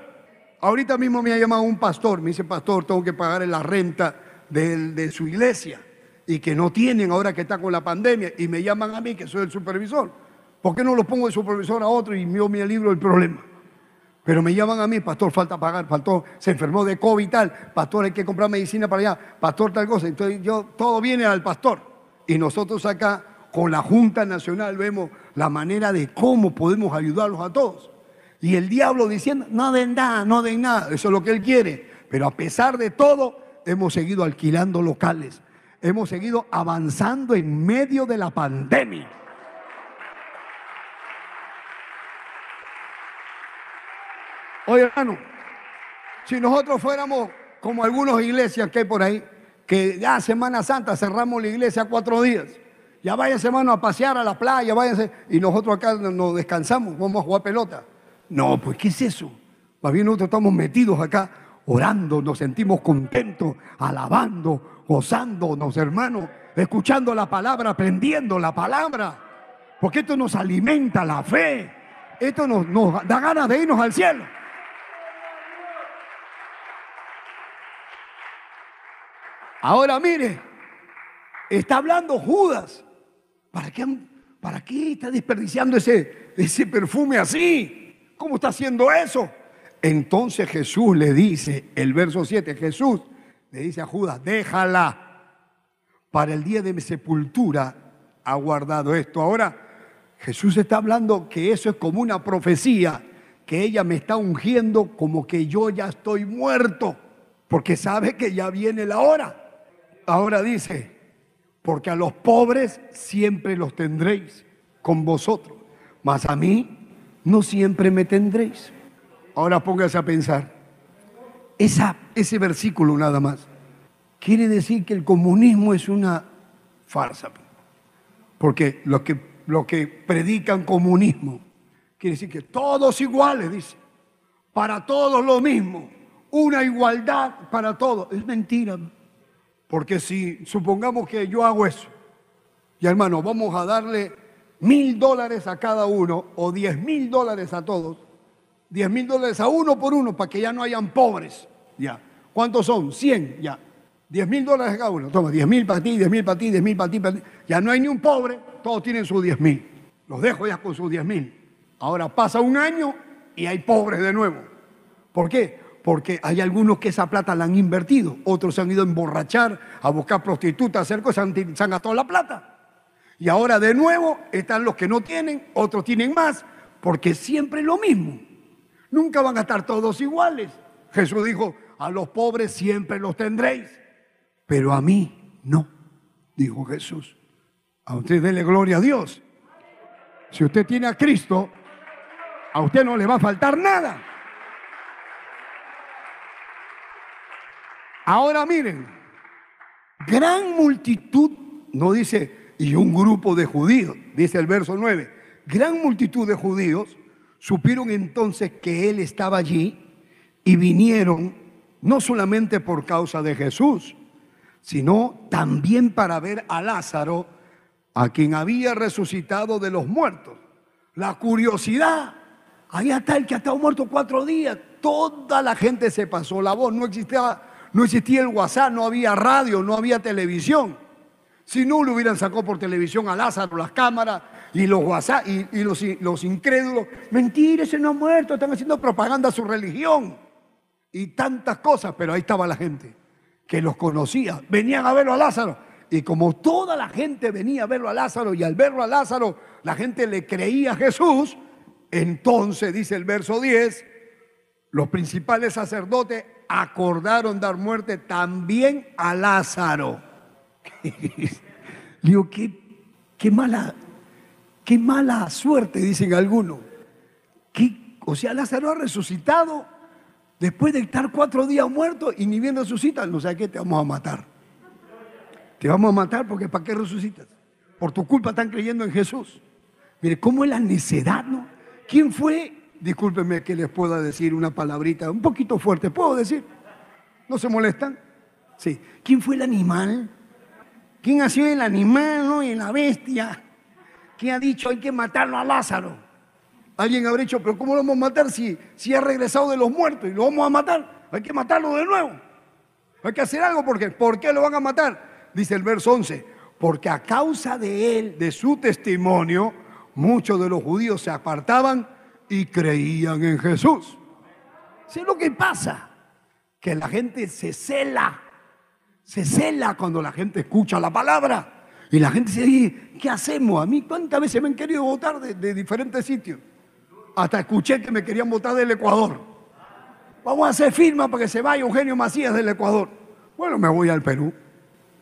Ahorita mismo me ha llamado un pastor, me dice, pastor, tengo que pagar la renta de, su iglesia y que no tienen ahora que está con la pandemia y me llaman a mí, que soy el supervisor. ¿Por qué no lo pongo de supervisor a otro y yo me libro el problema? Pero me llaman a mí, pastor, falta pagar, pastor, se enfermó de COVID y tal, pastor, hay que comprar medicina para allá, pastor, tal cosa. Entonces yo, todo viene al pastor. Y nosotros acá, con la Junta Nacional, vemos la manera de cómo podemos ayudarlos a todos. Y el diablo diciendo, no den nada, no den nada, eso es lo que él quiere. Pero a pesar de todo, hemos seguido alquilando locales, hemos seguido avanzando en medio de la pandemia. Oye, hermano, si nosotros fuéramos como algunas iglesias que hay por ahí, que ya Semana Santa cerramos la iglesia cuatro días ya váyanse, hermano, a pasear a la playa, váyanse. Y nosotros acá nos descansamos, vamos a jugar pelota. No, pues, ¿qué es eso? Más bien nosotros estamos metidos acá orando, nos sentimos contentos, alabando, gozándonos, hermano, escuchando la palabra, aprendiendo la palabra. Porque esto nos alimenta la fe. Esto nos, da ganas de irnos al cielo. Ahora mire, está hablando Judas. ¿Para qué, para qué está desperdiciando ese, ese perfume así? ¿Cómo está haciendo eso? Entonces Jesús le dice, el verso 7, Jesús le dice a Judas, déjala, para el día de mi sepultura ha guardado esto. Ahora, Jesús está hablando que eso es como una profecía, que ella me está ungiendo como que yo ya estoy muerto, porque sabe que ya viene la hora. Ahora dice, porque a los pobres siempre los tendréis con vosotros, mas a mí no siempre me tendréis. Ahora póngase a pensar, esa, ese versículo nada más quiere decir que el comunismo es una farsa, porque los que, lo que predican comunismo quiere decir que todos iguales, dice, para todos lo mismo, una igualdad para todos. Es mentira. Porque si supongamos que yo hago eso, y hermano, vamos a darle mil dólares a cada uno o diez mil dólares a todos, diez mil dólares a uno por uno para que ya no hayan pobres. Ya. ¿Cuántos son? Cien, ya. Diez mil dólares cada uno. Toma, diez mil para ti, diez mil para ti, diez mil para ti, para ti. Ya no hay ni un pobre, todos tienen sus diez mil. Los dejo ya con sus diez mil. Ahora pasa un año y hay pobres de nuevo. ¿Por qué? porque hay algunos que esa plata la han invertido, otros se han ido a emborrachar, a buscar prostitutas, a hacer cosas, se han gastado la plata. Y ahora de nuevo están los que no tienen, otros tienen más, porque siempre es lo mismo. Nunca van a estar todos iguales. Jesús dijo, a los pobres siempre los tendréis, pero a mí no, dijo Jesús. A usted dele gloria a Dios. Si usted tiene a Cristo, a usted no le va a faltar nada. Ahora miren, gran multitud, no dice, y un grupo de judíos, dice el verso 9, gran multitud de judíos supieron entonces que él estaba allí y vinieron no solamente por causa de Jesús, sino también para ver a Lázaro, a quien había resucitado de los muertos. La curiosidad, ahí está el que ha estado muerto cuatro días, toda la gente se pasó la voz, no existía no existía el WhatsApp, no había radio, no había televisión. Si no, lo hubieran sacado por televisión a Lázaro, las cámaras y los WhatsApp y, los, los, incrédulos. Mentira, ese no ha muerto, están haciendo propaganda a su religión. Y tantas cosas, pero ahí estaba la gente que los conocía. Venían a verlo a Lázaro. Y como toda la gente venía a verlo a Lázaro y al verlo a Lázaro la gente le creía a Jesús, entonces dice el verso 10, los principales sacerdotes acordaron dar muerte también a Lázaro. (laughs) Digo, qué, qué, mala, qué mala suerte, dicen algunos. o sea, Lázaro ha resucitado después de estar cuatro días muerto y ni bien resucita. No sé qué, te vamos a matar. Te vamos a matar porque ¿para qué resucitas? Por tu culpa están creyendo en Jesús. Mire, ¿cómo es la necedad, no? ¿Quién fue? Discúlpenme que les pueda decir una palabrita un poquito fuerte. ¿Puedo decir? ¿No se molestan? Sí. ¿Quién fue el animal? ¿Quién ha sido el animal ¿no? y la bestia? ¿Quién ha dicho hay que matarlo a Lázaro? Alguien habrá dicho, pero ¿cómo lo vamos a matar si, si ha regresado de los muertos y lo vamos a matar? Hay que matarlo de nuevo. Hay que hacer algo porque ¿por qué lo van a matar? Dice el verso 11, porque a causa de él, de su testimonio, muchos de los judíos se apartaban y creían en Jesús. ¿Sí lo que pasa? Que la gente se cela, se cela cuando la gente escucha la palabra. Y la gente dice, ¿qué hacemos? A mí, ¿cuántas veces me han querido votar de, diferentes sitios? Hasta escuché que me querían votar del Ecuador. Vamos a hacer firma para que se vaya Eugenio Macías del Ecuador. Bueno, me voy al Perú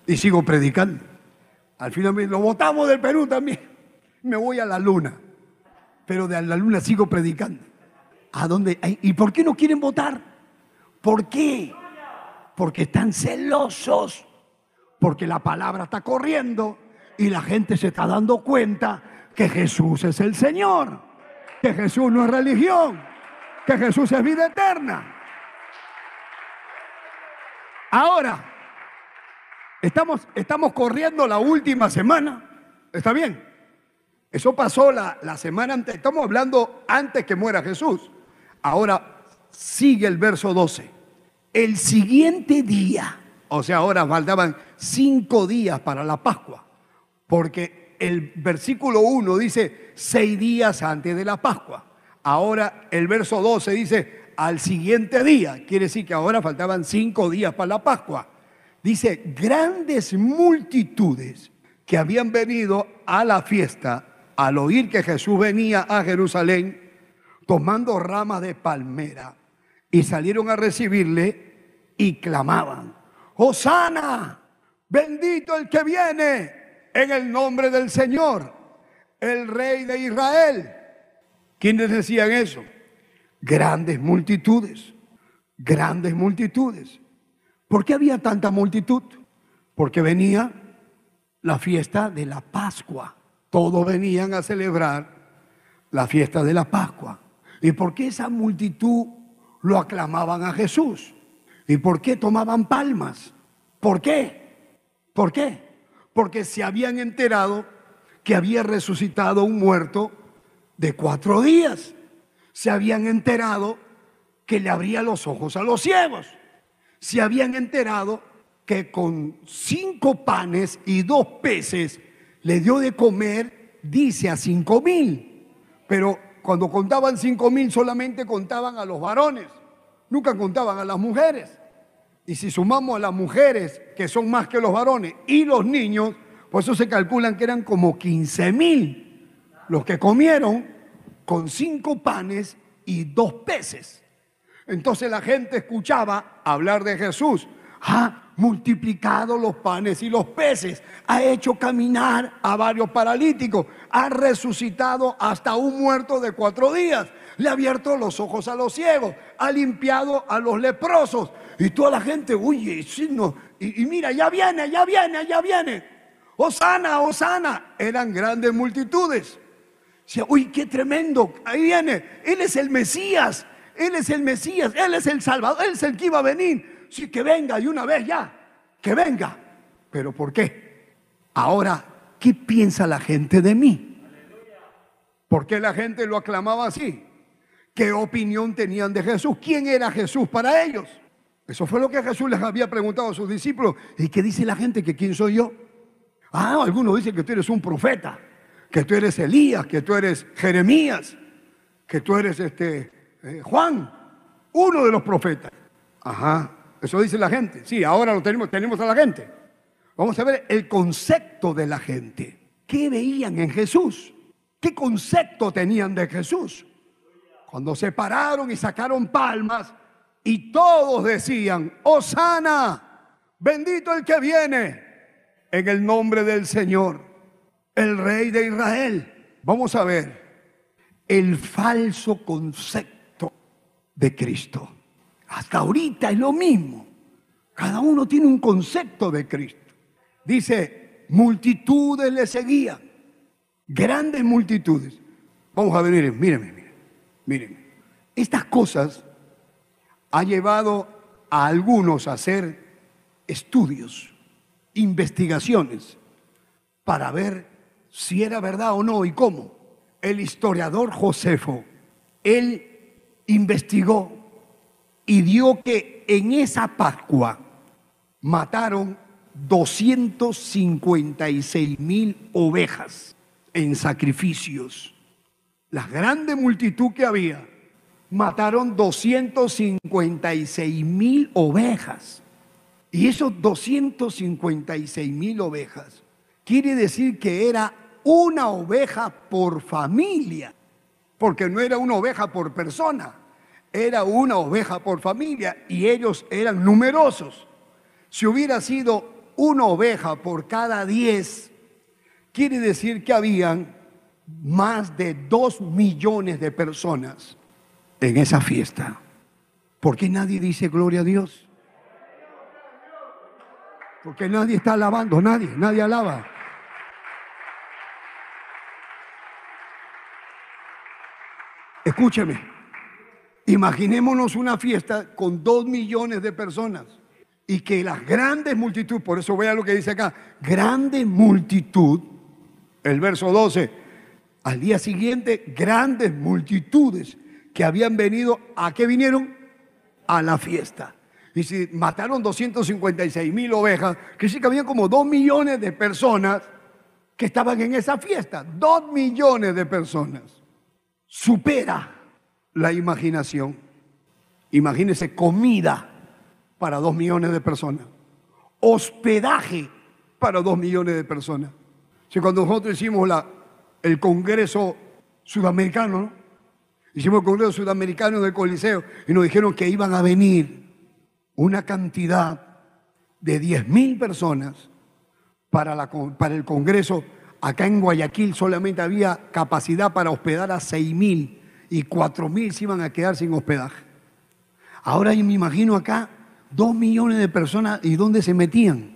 y sigo predicando. Al final lo votamos del Perú también. (laughs) Me voy a la luna pero de la luna sigo predicando. ¿A dónde? ¿Y por qué no quieren votar? ¿Por qué? Porque están celosos, porque la palabra está corriendo y la gente se está dando cuenta que Jesús es el Señor, que Jesús no es religión, que Jesús es vida eterna. Ahora, estamos, estamos corriendo la última semana, ¿está bien? Eso pasó la, semana antes, estamos hablando antes que muera Jesús. Ahora sigue el verso 12. El siguiente día, o sea, ahora faltaban cinco días para la Pascua, porque el versículo 1 dice seis días antes de la Pascua. Ahora el verso 12 dice al siguiente día, quiere decir que ahora faltaban cinco días para la Pascua. Dice, grandes multitudes que habían venido a la fiesta al oír que Jesús venía a Jerusalén tomando ramas de palmera y salieron a recibirle y clamaban, Hosana, bendito el que viene en el nombre del Señor, el rey de Israel. ¿Quiénes decían eso? Grandes multitudes, grandes multitudes. ¿Por qué había tanta multitud? Porque venía la fiesta de la Pascua todos venían a celebrar la fiesta de la Pascua. ¿Y por qué esa multitud lo aclamaban a Jesús? ¿Y por qué tomaban palmas? ¿Por qué? ¿Por qué? Porque se habían enterado que había resucitado un muerto de cuatro días. Se habían enterado que le abría los ojos a los ciegos. Se habían enterado que con cinco panes y dos peces le dio de comer, dice, a cinco mil. Pero cuando contaban cinco mil solamente contaban a los varones, nunca contaban a las mujeres. Y si sumamos a las mujeres, que son más que los varones, y los niños, pues eso se calculan que eran como 15 mil los que comieron con cinco panes y dos peces. Entonces la gente escuchaba hablar de Jesús. Ah, multiplicado los panes y los peces, ha hecho caminar a varios paralíticos, ha resucitado hasta un muerto de cuatro días, le ha abierto los ojos a los ciegos, ha limpiado a los leprosos. Y toda la gente, uy, y, y mira, ya viene, ya viene, ya viene. Osana, Osana, eran grandes multitudes. Uy, qué tremendo, ahí viene, Él es el Mesías, Él es el Mesías, Él es el Salvador, Él es el que iba a venir. Sí, que venga y una vez ya, que venga. ¿Pero por qué? Ahora, ¿qué piensa la gente de mí? ¿Por qué la gente lo aclamaba así? ¿Qué opinión tenían de Jesús? ¿Quién era Jesús para ellos? Eso fue lo que Jesús les había preguntado a sus discípulos. ¿Y qué dice la gente? ¿Que quién soy yo? Ah, algunos dicen que tú eres un profeta, que tú eres Elías, que tú eres Jeremías, que tú eres este eh, Juan, uno de los profetas. Ajá. Eso dice la gente. Sí, ahora lo tenemos, tenemos a la gente. Vamos a ver el concepto de la gente. ¿Qué veían en Jesús? ¿Qué concepto tenían de Jesús? Cuando se pararon y sacaron palmas y todos decían, Osana, bendito el que viene en el nombre del Señor, el rey de Israel. Vamos a ver el falso concepto de Cristo. Hasta ahorita es lo mismo. Cada uno tiene un concepto de Cristo. Dice, multitudes le seguían, grandes multitudes. Vamos a ver, miren, mírenme, miren, Estas cosas ha llevado a algunos a hacer estudios, investigaciones, para ver si era verdad o no y cómo. El historiador Josefo, él investigó y dio que en esa Pascua mataron 256 mil ovejas en sacrificios. La grande multitud que había, mataron 256 mil ovejas. Y esos 256 mil ovejas quiere decir que era una oveja por familia, porque no era una oveja por persona, era una oveja por familia y ellos eran numerosos. Si hubiera sido una oveja por cada diez, quiere decir que habían más de dos millones de personas en esa fiesta. ¿Por qué nadie dice gloria a Dios? Porque nadie está alabando, nadie, nadie alaba. Escúcheme, imaginémonos una fiesta con dos millones de personas y que las grandes multitud, por eso vea lo que dice acá, grande multitud, el verso 12, al día siguiente grandes multitudes que habían venido, ¿a qué vinieron? A la fiesta. Y si mataron 256 mil ovejas, que sí que había como dos millones de personas que estaban en esa fiesta. Dos millones de personas. Supera la imaginación. Imagínese comida para dos millones de personas. Hospedaje para dos millones de personas. Si cuando nosotros hicimos la, el Congreso Sudamericano, hicimos el Congreso Sudamericano del Coliseo y nos dijeron que iban a venir una cantidad de 10 mil personas para, el Congreso. Acá en Guayaquil solamente había capacidad para hospedar a 6 mil y 4 mil se iban a quedar sin hospedaje. Ahora yo me imagino acá Dos millones de personas y dónde se metían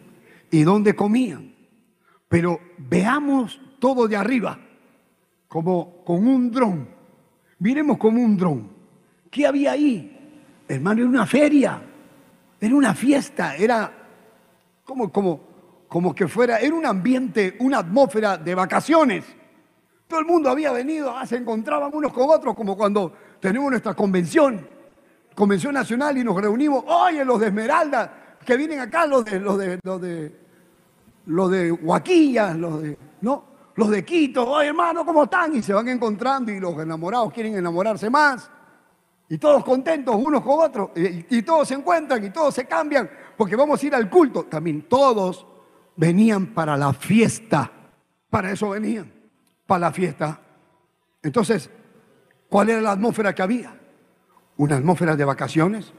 y dónde comían. Pero veamos todo de arriba, como con un dron. Miremos como un dron. ¿Qué había ahí? Hermano, era una feria, era una fiesta, era como, como, como que fuera, era un ambiente, una atmósfera de vacaciones. Todo el mundo había venido, ah, se encontraban unos con otros, como cuando tenemos nuestra convención Convención Nacional y nos reunimos, oye, los de Esmeralda, que vienen acá, los de, los de, los de, los de Huaquilla, los de, ¿no? Los de Quito, oye hermano, ¿cómo están? Y se van encontrando y los enamorados quieren enamorarse más. Y todos contentos unos con otros. Y, todos se encuentran y todos se cambian porque vamos a ir al culto. También todos venían para la fiesta. Para eso venían, para la fiesta. Entonces, ¿cuál era la atmósfera que había? una atmósfera de vacaciones.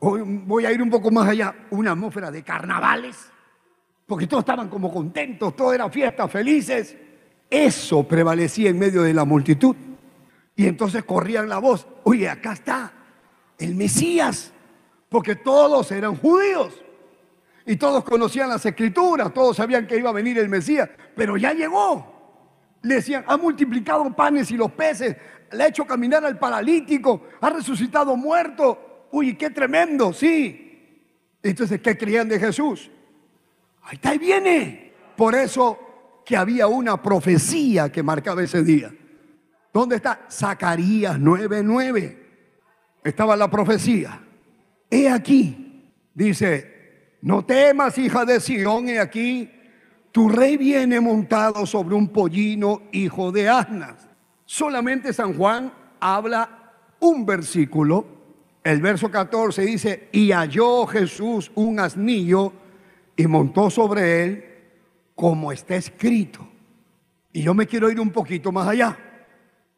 Voy a ir un poco más allá, una atmósfera de carnavales, porque todos estaban como contentos, todo era fiesta, felices. Eso prevalecía en medio de la multitud. Y entonces corrían la voz, oye, acá está el Mesías, porque todos eran judíos. Y todos conocían las escrituras, todos sabían que iba a venir el Mesías, pero ya llegó. Le decían, ha multiplicado panes y los peces, le ha hecho caminar al paralítico, ha resucitado muerto. Uy, qué tremendo, sí. Entonces, ¿qué creían de Jesús? Ahí está, ahí viene. Por eso que había una profecía que marcaba ese día. ¿Dónde está? Zacarías 9:9. Estaba la profecía. He aquí, dice, no temas, hija de Sión, he aquí, tu rey viene montado sobre un pollino, hijo de asnas. Solamente San Juan habla un versículo. El verso 14 dice, y halló Jesús un asnillo y montó sobre él como está escrito. Y yo me quiero ir un poquito más allá.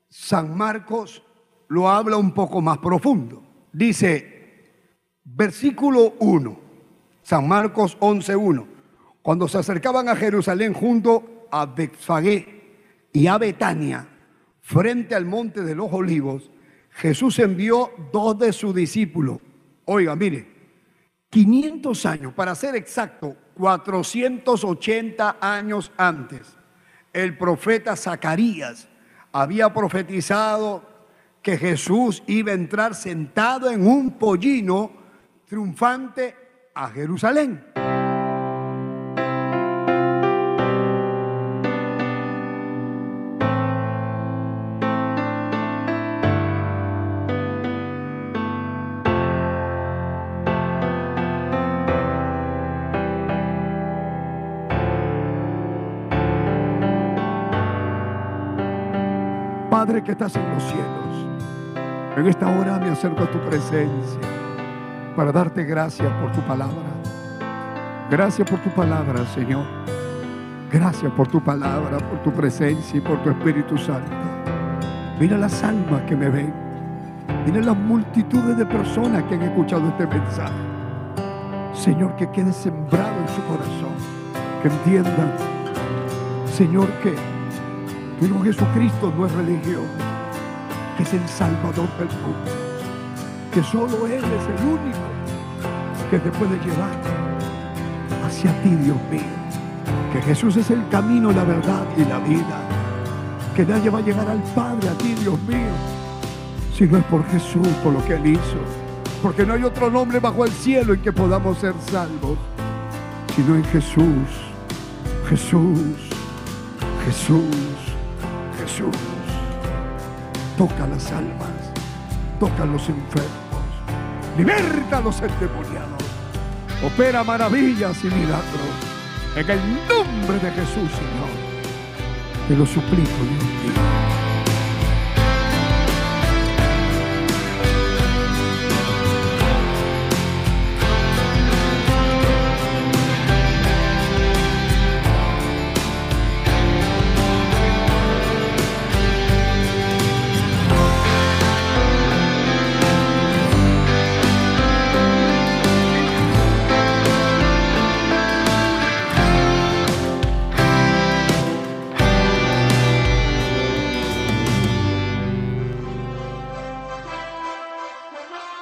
San Marcos lo habla un poco más profundo. Dice, versículo 1, San Marcos 11.1, cuando se acercaban a Jerusalén junto a Betfagé y a Betania, frente al monte de los olivos, Jesús envió dos de sus discípulos. Oiga, mire, 500 años, para ser exacto, 480 años antes, el profeta Zacarías había profetizado que Jesús iba a entrar sentado en un pollino triunfante a Jerusalén. Padre que estás en los cielos, en esta hora me acerco a tu presencia para darte gracias por tu palabra. Gracias por tu palabra, Señor. Gracias por tu palabra, por tu presencia y por tu Espíritu Santo. Mira las almas que me ven. Mira las multitudes de personas que han escuchado este mensaje. Señor, que quede sembrado en su corazón. Que entiendan, Señor, que pero Jesucristo no es religión, que es el Salvador del mundo, que solo Él es el único que te puede llevar hacia ti, Dios mío. Que Jesús es el camino, la verdad y la vida. Que nadie va a llegar al Padre, a ti, Dios mío, si no es por Jesús, por lo que Él hizo. Porque no hay otro nombre bajo el cielo en que podamos ser salvos, sino en Jesús. Jesús, Jesús. Toca las almas, toca los enfermos, liberta a los endemoniados, opera maravillas y milagros. En el nombre de Jesús, Señor, te lo suplico, Dios mío.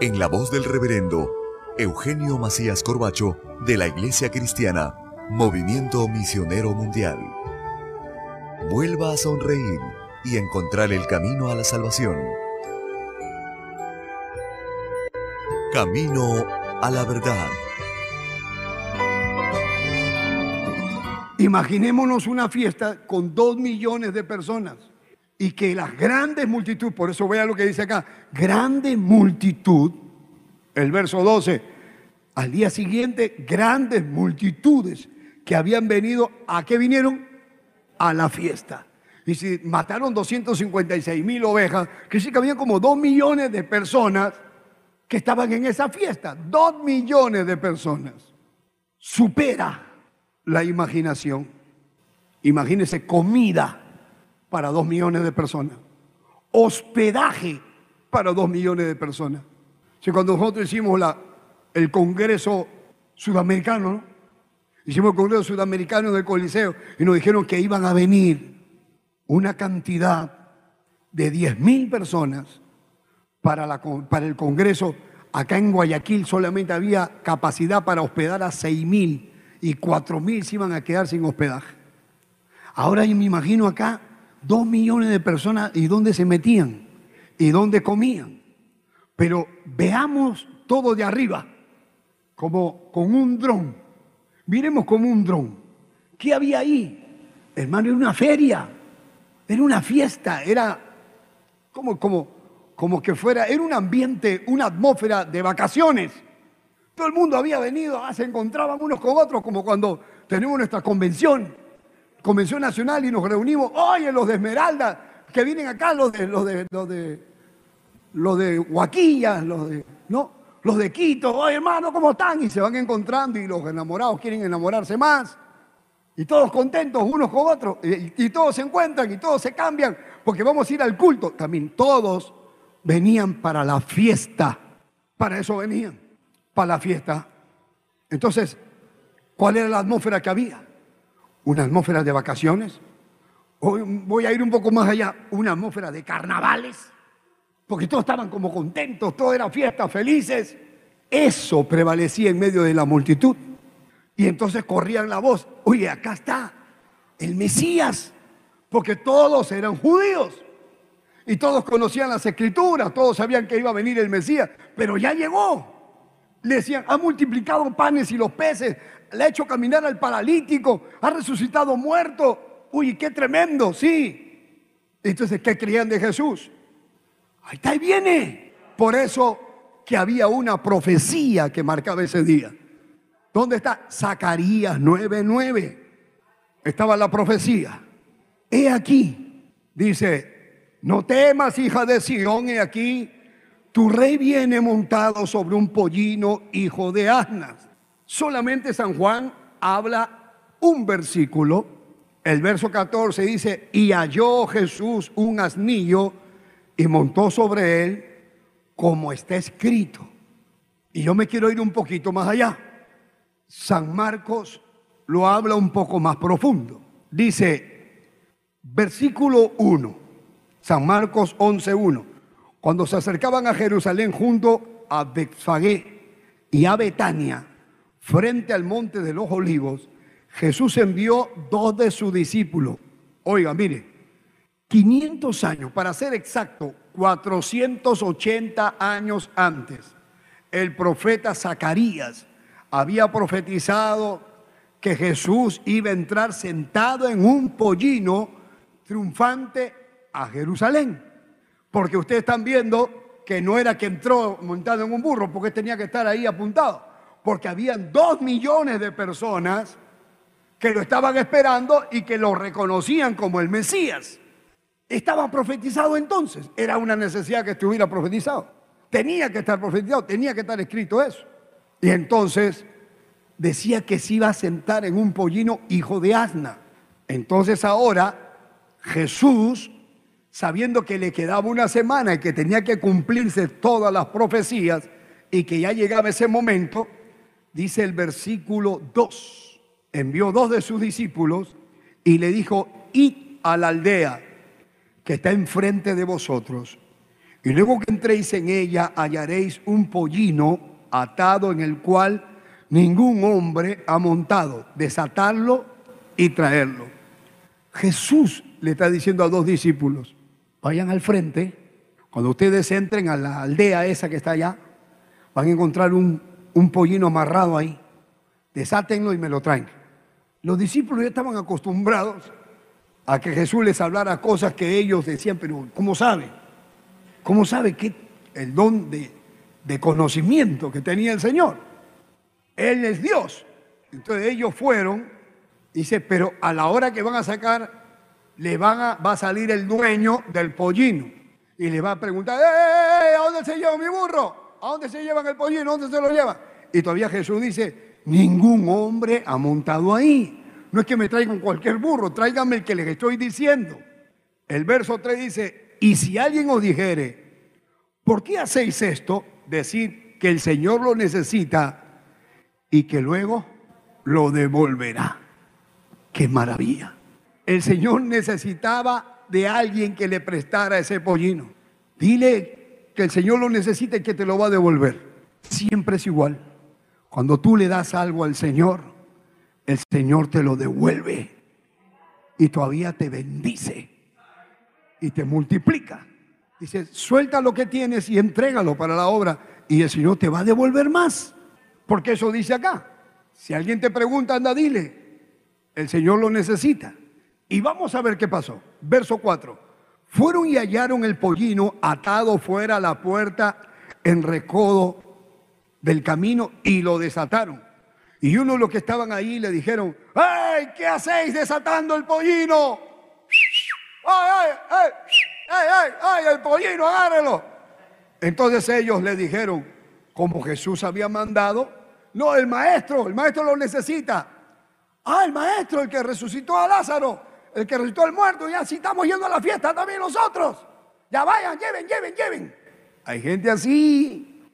en la voz del reverendo Eugenio Macías Corbacho de la Iglesia Cristiana, Movimiento Misionero Mundial. Vuelva a sonreír y encontrar el camino a la salvación. Camino a la verdad. Imaginémonos una fiesta con dos millones de personas y que las grandes multitudes, por eso vea lo que dice acá, grande multitud, el verso 12, al día siguiente, grandes multitudes que habían venido, ¿a qué vinieron? A la fiesta. Y si mataron 256 mil ovejas, que sí que había como dos millones de personas que estaban en esa fiesta. Dos millones de personas. Supera la imaginación. Imagínese comida para dos millones de personas. Hospedaje para dos millones de personas. Si cuando nosotros hicimos la, el Congreso Sudamericano, hicimos el Congreso Sudamericano del Coliseo y nos dijeron que iban a venir una cantidad de 10 mil personas para, la, para el Congreso. Acá en Guayaquil solamente había capacidad para hospedar a 6 mil y 4 mil se iban a quedar sin hospedaje. Ahora yo me imagino acá Dos millones de personas y dónde se metían y dónde comían. Pero veamos todo de arriba, como con un dron. Miremos como un dron. ¿Qué había ahí? Hermano, era una feria, era una fiesta, era como, como, como que fuera, era un ambiente, una atmósfera de vacaciones. Todo el mundo había venido, ah, se encontraban unos con otros, como cuando tenemos nuestra convención Convención Nacional y nos reunimos, oye, los de Esmeralda, que vienen acá, los de, los de, los de, los de Huaquilla, los de, ¿no? Los de Quito, oye hermano, ¿cómo están? Y se van encontrando y los enamorados quieren enamorarse más. Y todos contentos unos con otros. Y, y todos se encuentran y todos se cambian porque vamos a ir al culto. También todos venían para la fiesta. Para eso venían, para la fiesta. Entonces, ¿cuál era la atmósfera que había? Una atmósfera de vacaciones. Hoy voy a ir un poco más allá, una atmósfera de carnavales, porque todos estaban como contentos, todo era fiesta, felices. Eso prevalecía en medio de la multitud. Y entonces corrían la voz, oye, acá está el Mesías, porque todos eran judíos. Y todos conocían las escrituras, todos sabían que iba a venir el Mesías, pero ya llegó. Le decían, ha multiplicado panes y los peces, le ha hecho caminar al paralítico, ha resucitado muerto. Uy, qué tremendo, sí. Entonces, ¿qué creían de Jesús? Ahí está, ahí viene. Por eso que había una profecía que marcaba ese día. ¿Dónde está? Zacarías 9:9. Estaba la profecía. He aquí, dice, no temas, hija de Sión, he aquí, tu rey viene montado sobre un pollino, hijo de asnas. Solamente San Juan habla un versículo. El verso 14 dice, y halló Jesús un asnillo y montó sobre él como está escrito. Y yo me quiero ir un poquito más allá. San Marcos lo habla un poco más profundo. Dice, versículo 1, San Marcos 11.1, cuando se acercaban a Jerusalén junto a Betfagé y a Betania, frente al monte de los olivos, Jesús envió dos de sus discípulos. Oiga, mire, 500 años, para ser exacto, 480 años antes, el profeta Zacarías había profetizado que Jesús iba a entrar sentado en un pollino triunfante a Jerusalén. Porque ustedes están viendo que no era que entró montado en un burro, porque tenía que estar ahí apuntado porque habían dos millones de personas que lo estaban esperando y que lo reconocían como el Mesías. Estaba profetizado entonces, era una necesidad que estuviera profetizado. Tenía que estar profetizado, tenía que estar escrito eso. Y entonces decía que se iba a sentar en un pollino hijo de asna. Entonces ahora Jesús, sabiendo que le quedaba una semana y que tenía que cumplirse todas las profecías y que ya llegaba ese momento, dice el versículo 2, envió dos de sus discípulos y le dijo, id a la aldea que está enfrente de vosotros, y luego que entréis en ella hallaréis un pollino atado en el cual ningún hombre ha montado, desatarlo y traerlo. Jesús le está diciendo a dos discípulos, vayan al frente, cuando ustedes entren a la aldea esa que está allá, van a encontrar un, un pollino amarrado ahí, desátenlo y me lo traen. Los discípulos ya estaban acostumbrados a que Jesús les hablara cosas que ellos decían, pero ¿cómo sabe? ¿Cómo sabe que el don de, conocimiento que tenía el Señor? Él es Dios. Entonces ellos fueron, dice, pero a la hora que van a sacar le van a, va a salir el dueño del pollino y le va a preguntar, ¡Eh, ¿a dónde se lleva mi burro? ¿A dónde se llevan el pollino? ¿A dónde se lo lleva? Y todavía Jesús dice, ningún hombre ha montado ahí. No es que me traigan cualquier burro, tráiganme el que les estoy diciendo. El verso 3 dice, y si alguien os dijere, ¿por qué hacéis esto? Decir que el Señor lo necesita y que luego lo devolverá. ¡Qué maravilla! el Señor necesitaba de alguien que le prestara ese pollino. Dile que el Señor lo necesita y que te lo va a devolver. Siempre es igual. Cuando tú le das algo al Señor, el Señor te lo devuelve y todavía te bendice y te multiplica. Dice, suelta lo que tienes y entrégalo para la obra y el Señor te va a devolver más. Porque eso dice acá. Si alguien te pregunta, anda, dile, el Señor lo necesita. Y vamos a ver qué pasó. Verso 4. Fueron y hallaron el pollino atado fuera a la puerta en recodo del camino y lo desataron. Y uno de los que estaban ahí le dijeron, ¡ay! ¿Qué hacéis desatando el pollino? ¡Ay, ay, ay! ¡Ay, ay, ay! El pollino, agárrelo. Entonces ellos le dijeron, como Jesús había mandado, no, el maestro, el maestro lo necesita. Ah, el maestro, el que resucitó a Lázaro el que resucitó al muerto, ya si estamos yendo a la fiesta también nosotros. Ya vayan, lleven, lleven, lleven. Hay gente así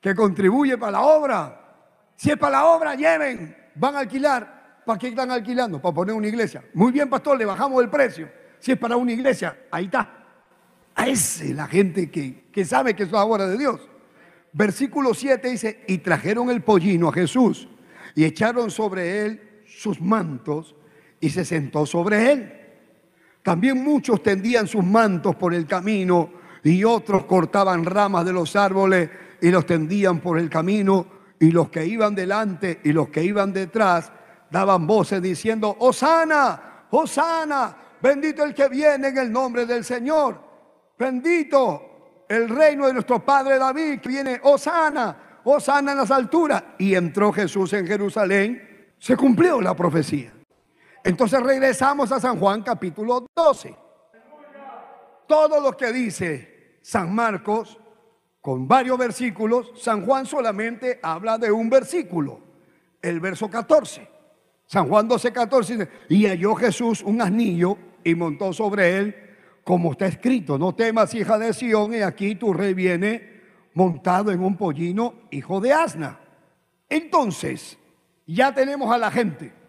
que contribuye para la obra. Si es para la obra, lleven. Van a alquilar. ¿Para qué están alquilando? Para poner una iglesia. Muy bien, pastor, le bajamos el precio. Si es para una iglesia, ahí está. A ese la gente que, que sabe que es la obra de Dios. Versículo 7 dice, y trajeron el pollino a Jesús y echaron sobre él sus mantos y se sentó sobre él. También muchos tendían sus mantos por el camino y otros cortaban ramas de los árboles y los tendían por el camino y los que iban delante y los que iban detrás daban voces diciendo, Osana, Osana, bendito el que viene en el nombre del Señor, bendito el reino de nuestro Padre David que viene, Osana, Osana en las alturas. Y entró Jesús en Jerusalén, se cumplió la profecía. Entonces regresamos a San Juan capítulo 12. Todo lo que dice San Marcos con varios versículos, San Juan solamente habla de un versículo, el verso 14. San Juan 12, 14 dice, y halló Jesús un asnillo y montó sobre él, como está escrito, no temas hija de Sión, y aquí tu rey viene montado en un pollino, hijo de asna. Entonces, ya tenemos a la gente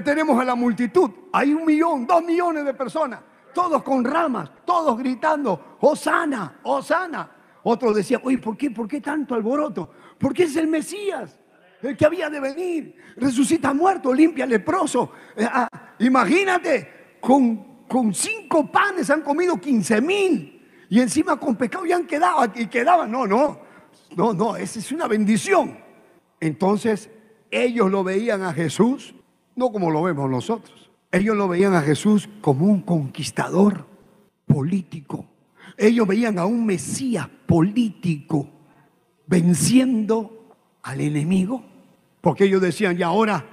tenemos a la multitud. Hay un millón, dos millones de personas, todos con ramas, todos gritando, Osana, Osana. Otros decían, oye, ¿por qué, ¿por qué tanto alboroto? Porque es el Mesías, el que había de venir. Resucita muerto, limpia leproso. Eh, ah, imagínate, con, con cinco panes han comido 15 mil. Y encima con pecado ya han quedado y quedaban. No, no, no, no, esa es una bendición. Entonces ellos lo veían a Jesús no como lo vemos nosotros. Ellos lo veían a Jesús como un conquistador político. Ellos veían a un Mesías político venciendo al enemigo. Porque ellos decían, y ahora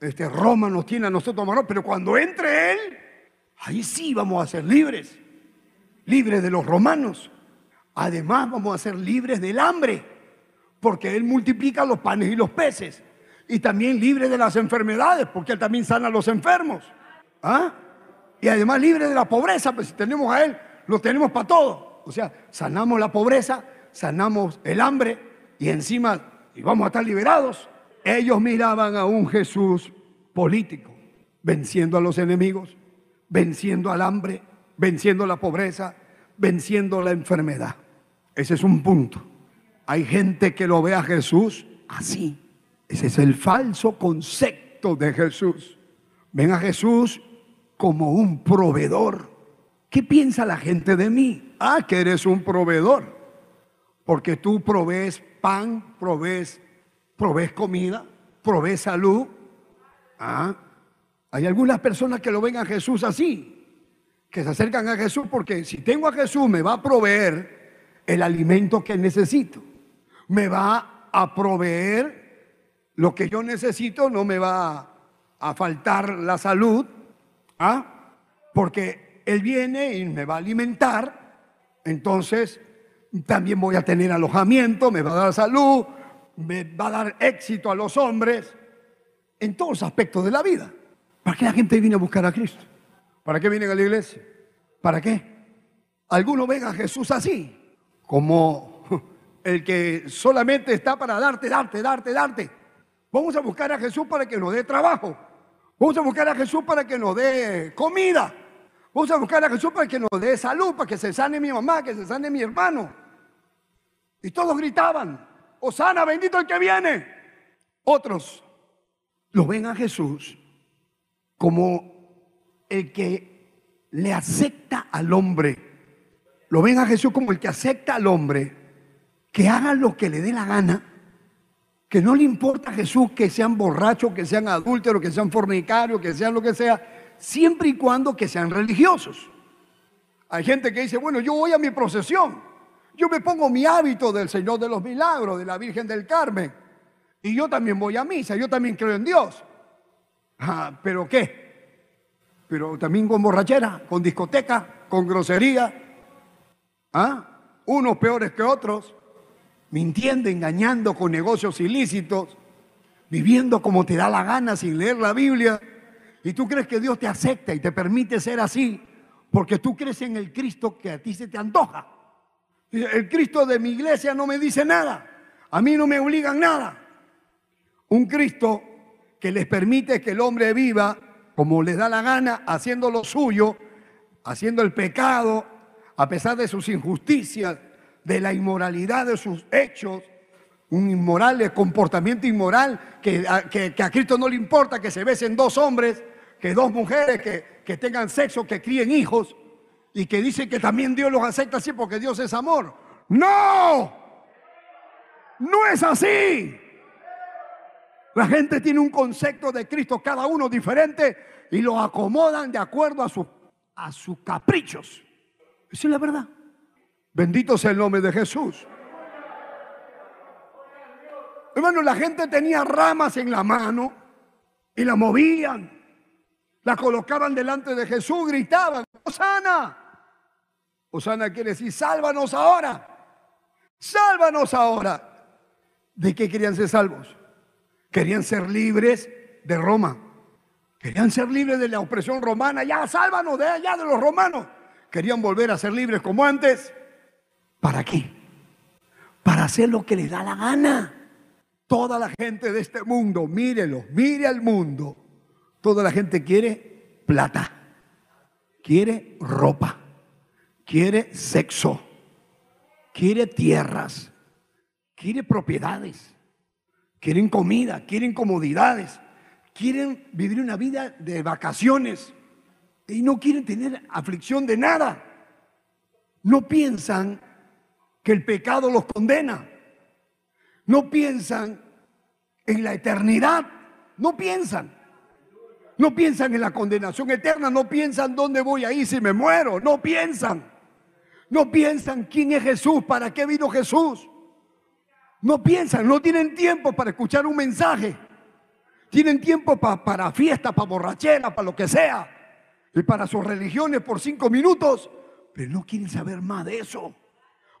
este Roma nos tiene a nosotros pero cuando entre Él, ahí sí vamos a ser libres, libres de los romanos. Además vamos a ser libres del hambre, porque Él multiplica los panes y los peces. Y también libres de las enfermedades, porque Él también sana a los enfermos. ¿Ah? Y además libres de la pobreza, pues si tenemos a Él, lo tenemos para todo. O sea, sanamos la pobreza, sanamos el hambre y encima y vamos a estar liberados. Ellos miraban a un Jesús político, venciendo a los enemigos, venciendo al hambre, venciendo la pobreza, venciendo la enfermedad. Ese es un punto. Hay gente que lo ve a Jesús así. Ese es el falso concepto de Jesús. Ven a Jesús como un proveedor. ¿Qué piensa la gente de mí? Ah, que eres un proveedor. Porque tú provees pan, provees, comida, provees salud. Ah, hay algunas personas que lo ven a Jesús así, que se acercan a Jesús porque si tengo a Jesús me va a proveer el alimento que necesito. Me va a proveer lo que yo necesito, no me va a faltar la salud, ¿ah? porque Él viene y me va a alimentar, entonces también voy a tener alojamiento, me va a dar salud, me va a dar éxito a los hombres, en todos los aspectos de la vida. ¿Para qué la gente viene a buscar a Cristo? ¿Para qué vienen a la iglesia? ¿Para qué? Algunos ven a Jesús así como (laughs) el que solamente está para darte, darte, darte, darte. Vamos a buscar a Jesús para que nos dé trabajo. Vamos a buscar a Jesús para que nos dé comida. Vamos a buscar a Jesús para que nos dé salud, para que se sane mi mamá, que se sane mi hermano. Y todos gritaban, Osana, bendito el que viene. Otros lo ven a Jesús como el que le acepta al hombre lo ven a Jesús como el que acepta al hombre, que haga lo que le dé la gana, que no le importa a Jesús que sean borrachos, que sean adúlteros, que sean fornicarios, que sean lo que sea, siempre y cuando que sean religiosos. Hay gente que dice, bueno, yo voy a mi procesión, yo me pongo mi hábito del Señor de los Milagros, de la Virgen del Carmen, y yo también voy a misa, yo también creo en Dios. Ah, ¿Pero qué? Pero también con borrachera, con discoteca, con grosería, ¿Ah? Unos peores que otros, mintiendo, engañando con negocios ilícitos, viviendo como te da la gana sin leer la Biblia. Y tú crees que Dios te acepta y te permite ser así porque tú crees en el Cristo que a ti se te antoja. El Cristo de mi iglesia no me dice nada. A mí no me obligan nada. Un Cristo que les permite que el hombre viva como les da la gana, haciendo lo suyo, haciendo el pecado, a pesar de sus injusticias, de la inmoralidad de sus hechos, un inmoral, comportamiento inmoral, que a, Cristo no le importa que se besen dos hombres, que dos mujeres que, que tengan sexo, que críen hijos, y que dicen que también Dios los acepta así porque Dios es amor. No, no es así. La gente tiene un concepto de Cristo, cada uno diferente, y lo acomodan de acuerdo a, a sus caprichos. Esa es la verdad. Bendito sea el nombre de Jesús. Hermano, la gente tenía ramas en la mano y la movían. La colocaban delante de Jesús, gritaban, Osana. Osana quiere decir, sálvanos ahora. Sálvanos ahora. ¿De qué querían ser salvos? Querían ser libres de Roma. Querían ser libres de la opresión romana. Ya, sálvanos de allá de los romanos querían volver a ser libres como antes. ¿Para qué? Para hacer lo que les da la gana. Toda la gente de este mundo, mírelo, mire al mundo. Toda la gente quiere plata, quiere ropa, quiere sexo, quiere tierras, quiere propiedades, quieren comida, quieren comodidades, quieren vivir una vida de vacaciones y no quieren tener aflicción de nada. No piensan que el pecado los condena. No piensan en la eternidad. No piensan. No piensan en la condenación eterna. No piensan dónde voy a ir si me muero. No piensan. No piensan quién es Jesús, para qué vino Jesús. No piensan, no tienen tiempo para escuchar un mensaje. Tienen tiempo para fiesta, para borrachera, para lo que sea y para sus religiones por cinco minutos, pero no quieren saber más de eso.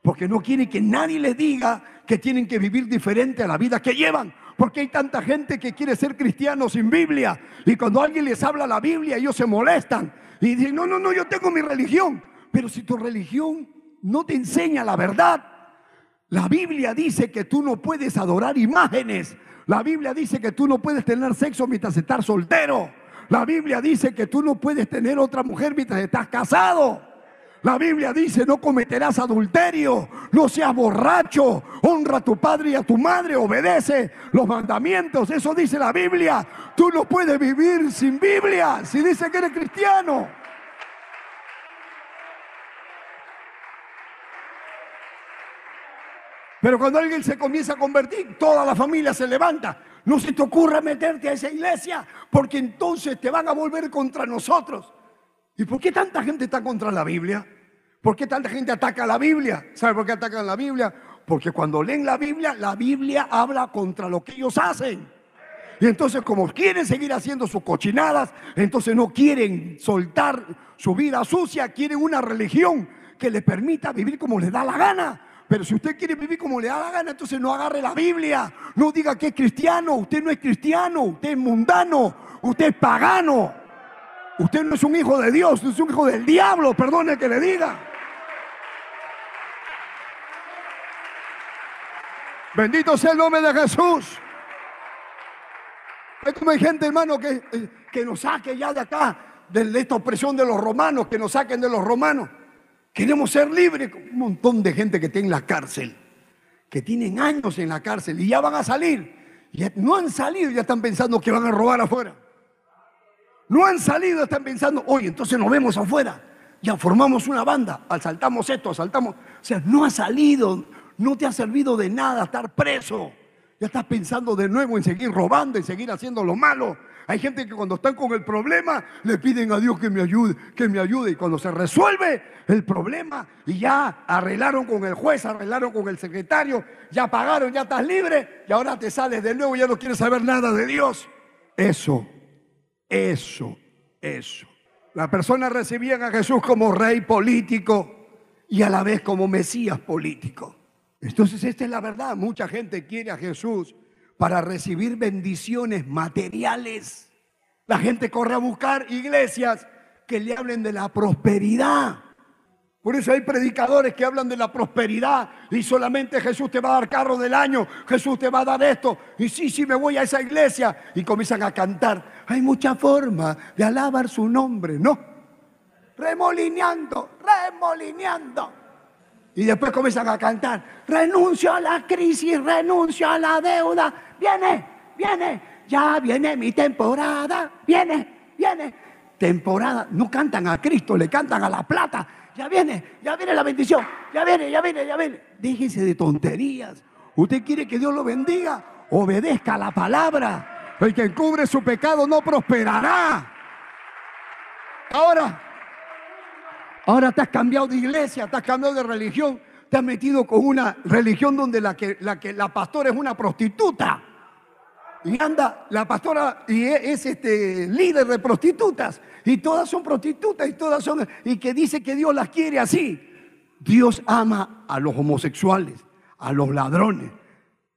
Porque no quiere que nadie les diga que tienen que vivir diferente a la vida que llevan. Porque hay tanta gente que quiere ser cristiano sin Biblia. Y cuando alguien les habla la Biblia, ellos se molestan. Y dicen, no, no, no, yo tengo mi religión. Pero si tu religión no te enseña la verdad, la Biblia dice que tú no puedes adorar imágenes. La Biblia dice que tú no puedes tener sexo mientras estás soltero. La Biblia dice que tú no puedes tener otra mujer mientras estás casado. La Biblia dice, no cometerás adulterio, no seas borracho, honra a tu padre y a tu madre, obedece los mandamientos. Eso dice la Biblia. Tú no puedes vivir sin Biblia si dice que eres cristiano. Pero cuando alguien se comienza a convertir, toda la familia se levanta. No se te ocurra meterte a esa iglesia, porque entonces te van a volver contra nosotros. ¿Y por qué tanta gente está contra la Biblia? ¿Por qué tanta gente ataca la Biblia? ¿Sabe por qué atacan la Biblia? Porque cuando leen la Biblia, la Biblia habla contra lo que ellos hacen. Y entonces como quieren seguir haciendo sus cochinadas, entonces no quieren soltar su vida sucia, quieren una religión que le permita vivir como les da la gana. Pero si usted quiere vivir como le da la gana, entonces no agarre la Biblia. No diga que es cristiano. Usted no es cristiano. Usted es mundano. Usted es pagano. Usted no es un hijo de Dios. Usted es un hijo del diablo. Perdone que le diga. Bendito sea el nombre de Jesús. Es como hay gente, hermano, que, eh, que nos saque ya de acá, de esta opresión de los romanos, que nos saquen de los romanos. Queremos ser libres. Un montón de gente que está en la cárcel, que tienen años en la cárcel y ya van a salir. Ya no han salido, ya están pensando que van a robar afuera. No han salido, están pensando, oye, entonces nos vemos afuera. Ya formamos una banda, asaltamos esto, asaltamos. O sea, no ha salido, no te ha servido de nada estar preso. Ya estás pensando de nuevo en seguir robando, en seguir haciendo lo malo. Hay gente que cuando están con el problema le piden a Dios que me ayude, que me ayude. Y cuando se resuelve el problema y ya arreglaron con el juez, arreglaron con el secretario, ya pagaron, ya estás libre y ahora te sales de nuevo y ya no quieres saber nada de Dios. Eso, eso, eso. Las personas recibían a Jesús como rey político y a la vez como Mesías político. Entonces esta es la verdad. Mucha gente quiere a Jesús para recibir bendiciones materiales. La gente corre a buscar iglesias que le hablen de la prosperidad. Por eso hay predicadores que hablan de la prosperidad y solamente Jesús te va a dar carro del año, Jesús te va a dar esto. Y sí, sí, me voy a esa iglesia y comienzan a cantar. Hay mucha forma de alabar su nombre, ¿no? Remolineando, remolineando. Y después comienzan a cantar, renuncio a la crisis, renuncio a la deuda, viene, viene, ya viene mi temporada, viene, viene. Temporada, no cantan a Cristo, le cantan a la plata. Ya viene, ya viene la bendición, ya viene, ya viene, ya viene. Déjense de tonterías. Usted quiere que Dios lo bendiga, obedezca la palabra. El que encubre su pecado no prosperará. Ahora, Ahora te has cambiado de iglesia, te has cambiado de religión, te has metido con una religión donde la que la, que, la pastora es una prostituta. Y anda, la pastora y e, es, este líder de prostitutas. Y todas son prostitutas y todas son. Y que dice que Dios las quiere así. Dios ama a los homosexuales, a los ladrones.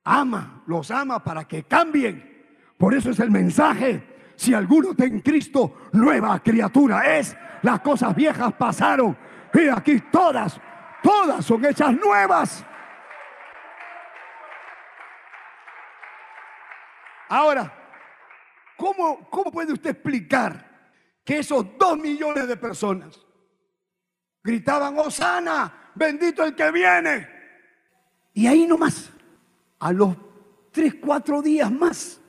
Ama, los ama para que cambien. Por eso es el mensaje. Si alguno está en Cristo, nueva criatura es las cosas viejas pasaron y aquí todas, todas son hechas nuevas. Ahora, ¿cómo, ¿cómo puede usted explicar que esos dos millones de personas gritaban, Osana, bendito el que viene? Y ahí nomás, a los tres, cuatro días más,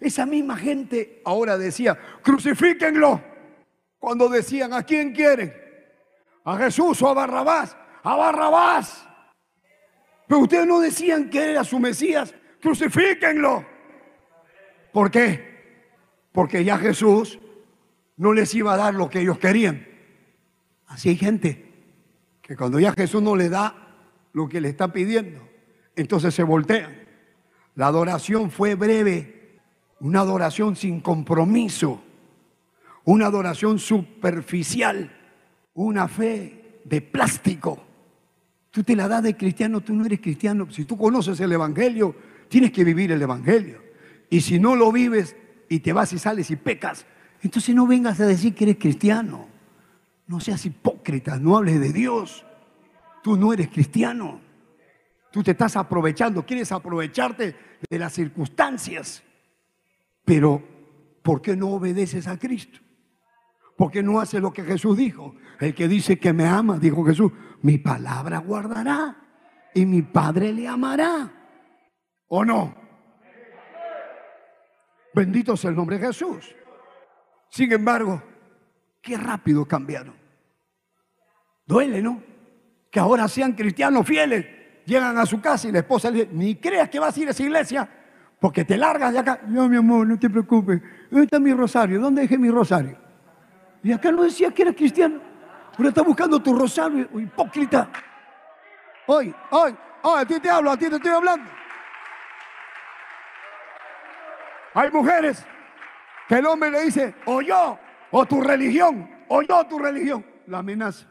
esa misma gente ahora decía, crucifíquenlo. Cuando decían, ¿a quién quieren? ¿A Jesús o a Barrabás? A Barrabás. Pero ustedes no decían que era su Mesías. Crucifíquenlo. ¿Por qué? Porque ya Jesús no les iba a dar lo que ellos querían. Así hay gente que cuando ya Jesús no le da lo que le está pidiendo, entonces se voltean. La adoración fue breve, una adoración sin compromiso una adoración superficial, una fe de plástico. Tú te la das de cristiano, tú no eres cristiano. Si tú conoces el Evangelio, tienes que vivir el Evangelio. Y si no lo vives y te vas y sales y pecas, entonces no vengas a decir que eres cristiano. No seas hipócrita, no hables de Dios. Tú no eres cristiano. Tú te estás aprovechando, quieres aprovecharte de las circunstancias. Pero, ¿por qué no obedeces a Cristo? ¿Por qué no haces lo que Jesús dijo? El que dice que me ama, dijo Jesús, mi palabra guardará y mi Padre le amará. ¿O no? Bendito sea el nombre de Jesús. Sin embargo, qué rápido cambiaron. Duele, ¿no? Que ahora sean cristianos fieles. Llegan a su casa y la esposa le dice, ni creas que vas a ir a esa iglesia, porque te largas de acá. No, mi amor, no te preocupes. ¿Dónde está mi rosario? ¿Dónde dejé mi rosario? Y acá no decía que era cristiano. Pero está buscando tu rosario, hipócrita. Hoy, hoy, hoy, a ti te hablo, a ti te estoy hablando. Hay mujeres que el hombre le dice, o yo, o tu religión, o yo, tu religión. La amenaza.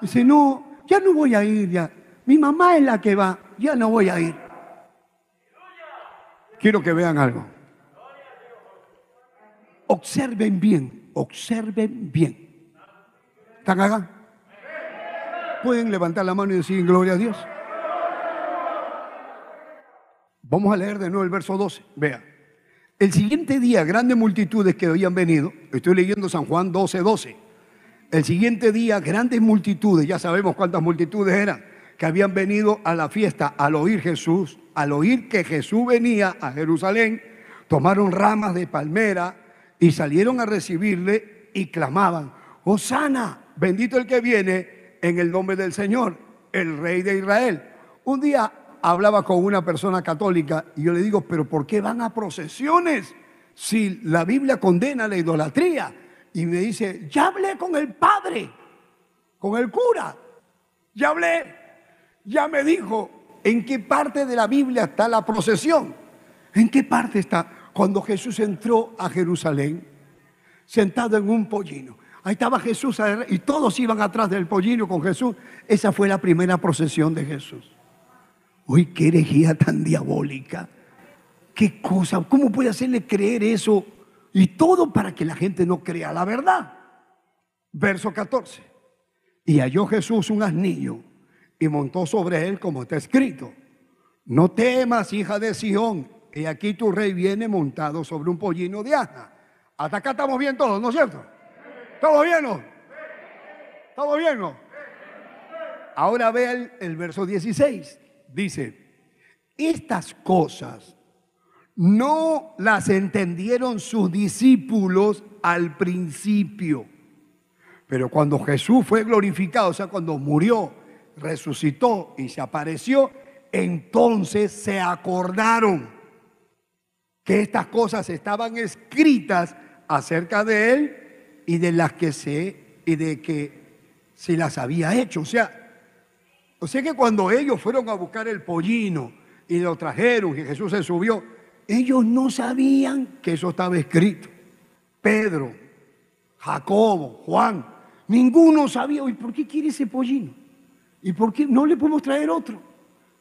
Dice, no, ya no voy a ir ya. Mi mamá es la que va, ya no voy a ir. Quiero que vean algo. Observen bien, observen bien. ¿Están acá? ¿Pueden levantar la mano y decir gloria a Dios? Vamos a leer de nuevo el verso 12. Vea. El siguiente día, grandes multitudes que habían venido, estoy leyendo San Juan 12, 12. El siguiente día, grandes multitudes, ya sabemos cuántas multitudes eran, que habían venido a la fiesta al oír Jesús, al oír que Jesús venía a Jerusalén, tomaron ramas de palmera y salieron a recibirle y clamaban, Hosana, bendito el que viene en el nombre del Señor, el Rey de Israel. Un día hablaba con una persona católica y yo le digo, pero ¿por qué van a procesiones si la Biblia condena la idolatría? Y me dice, ya hablé con el padre, con el cura, ya hablé, ya me dijo ¿En qué parte de la Biblia está la procesión? ¿En qué parte está? Cuando Jesús entró a Jerusalén, sentado en un pollino. Ahí estaba Jesús y todos iban atrás del pollino con Jesús. Esa fue la primera procesión de Jesús. Uy, qué herejía tan diabólica. Qué cosa, ¿cómo puede hacerle creer eso? Y todo para que la gente no crea la verdad. Verso 14. Y halló Jesús un asnillo y montó sobre él como está escrito. No temas, hija de Sión, y aquí tu rey viene montado sobre un pollino de asna. Hasta acá estamos bien todos, ¿no es cierto? ¿Estamos bien no? ¿Estamos bien no? Ahora ve el, el verso 16. Dice, estas cosas no las entendieron sus discípulos al principio. Pero cuando Jesús fue glorificado, o sea, cuando murió, resucitó y se apareció, entonces se acordaron que estas cosas estaban escritas acerca de él y de las que se y de que se las había hecho. O sea, o sea que cuando ellos fueron a buscar el pollino y lo trajeron y Jesús se subió, ellos no sabían que eso estaba escrito. Pedro, Jacobo, Juan, ninguno sabía, ¿y por qué quiere ese pollino? ¿Y por qué no le podemos traer otro?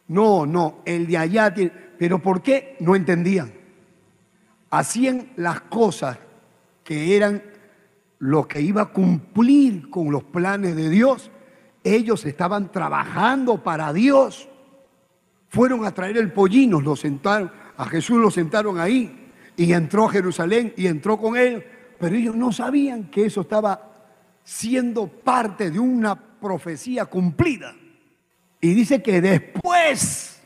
No, no, el de allá tiene. Pero ¿por qué? No entendían. Hacían las cosas que eran lo que iba a cumplir con los planes de Dios. Ellos estaban trabajando para Dios. Fueron a traer el pollino, lo sentaron, a Jesús lo sentaron ahí y entró a Jerusalén y entró con él, pero ellos no sabían que eso estaba siendo parte de una profecía cumplida. Y dice que después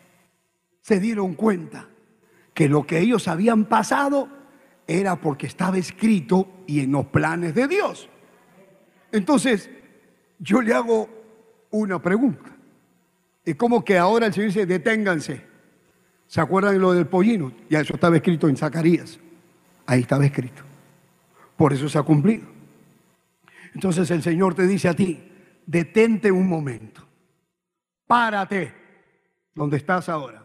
se dieron cuenta que lo que ellos habían pasado era porque estaba escrito y en los planes de Dios. Entonces, yo le hago una pregunta. Es como que ahora el Señor dice, deténganse. ¿Se acuerdan de lo del pollino? Ya eso estaba escrito en Zacarías. Ahí estaba escrito. Por eso se ha cumplido. Entonces el Señor te dice a ti, detente un momento. Párate donde estás ahora.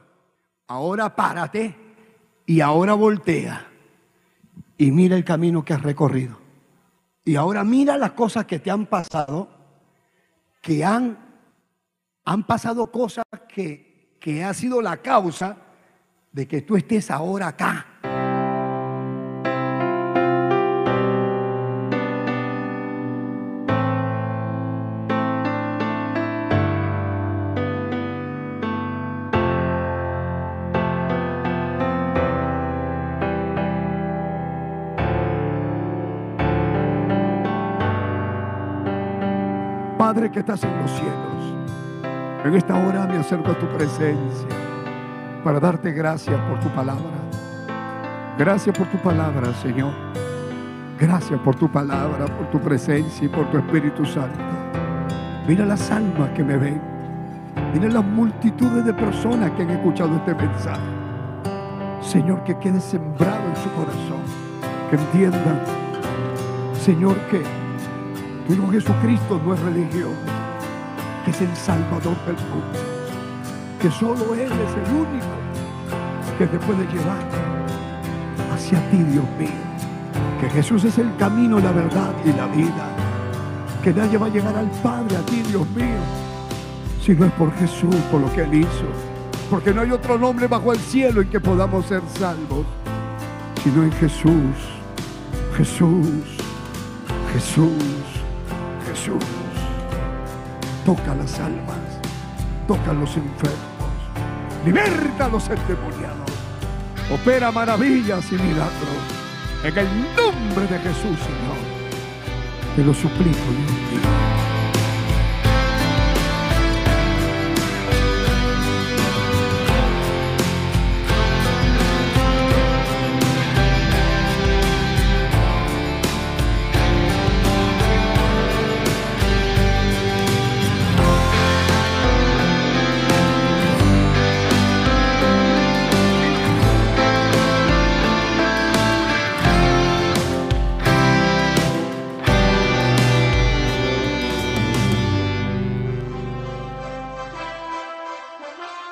Ahora párate y ahora voltea y mira el camino que has recorrido. Y ahora mira las cosas que te han pasado, que han Han pasado cosas que, que ha sido la causa de que tú estés ahora acá. Que estás en los cielos, en esta hora me acerco a tu presencia para darte gracias por tu palabra. Gracias por tu palabra, Señor. Gracias por tu palabra, por tu presencia y por tu Espíritu Santo. Mira las almas que me ven. Mira las multitudes de personas que han escuchado este mensaje. Señor, que quede sembrado en su corazón. Que entiendan, Señor, que tu Hijo Jesucristo no es religión, que es el Salvador del mundo, que solo Él es el único que te puede llevar hacia ti, Dios mío, que Jesús es el camino, la verdad y la vida, que nadie va a llegar al Padre, a ti, Dios mío, si no es por Jesús, por lo que Él hizo, porque no hay otro nombre bajo el cielo en que podamos ser salvos, sino en Jesús, Jesús, Jesús. Jesús. Toca las almas, toca los enfermos, liberta a los endemoniados, opera maravillas y milagros. En el nombre de Jesús, Señor, te lo suplico, Dios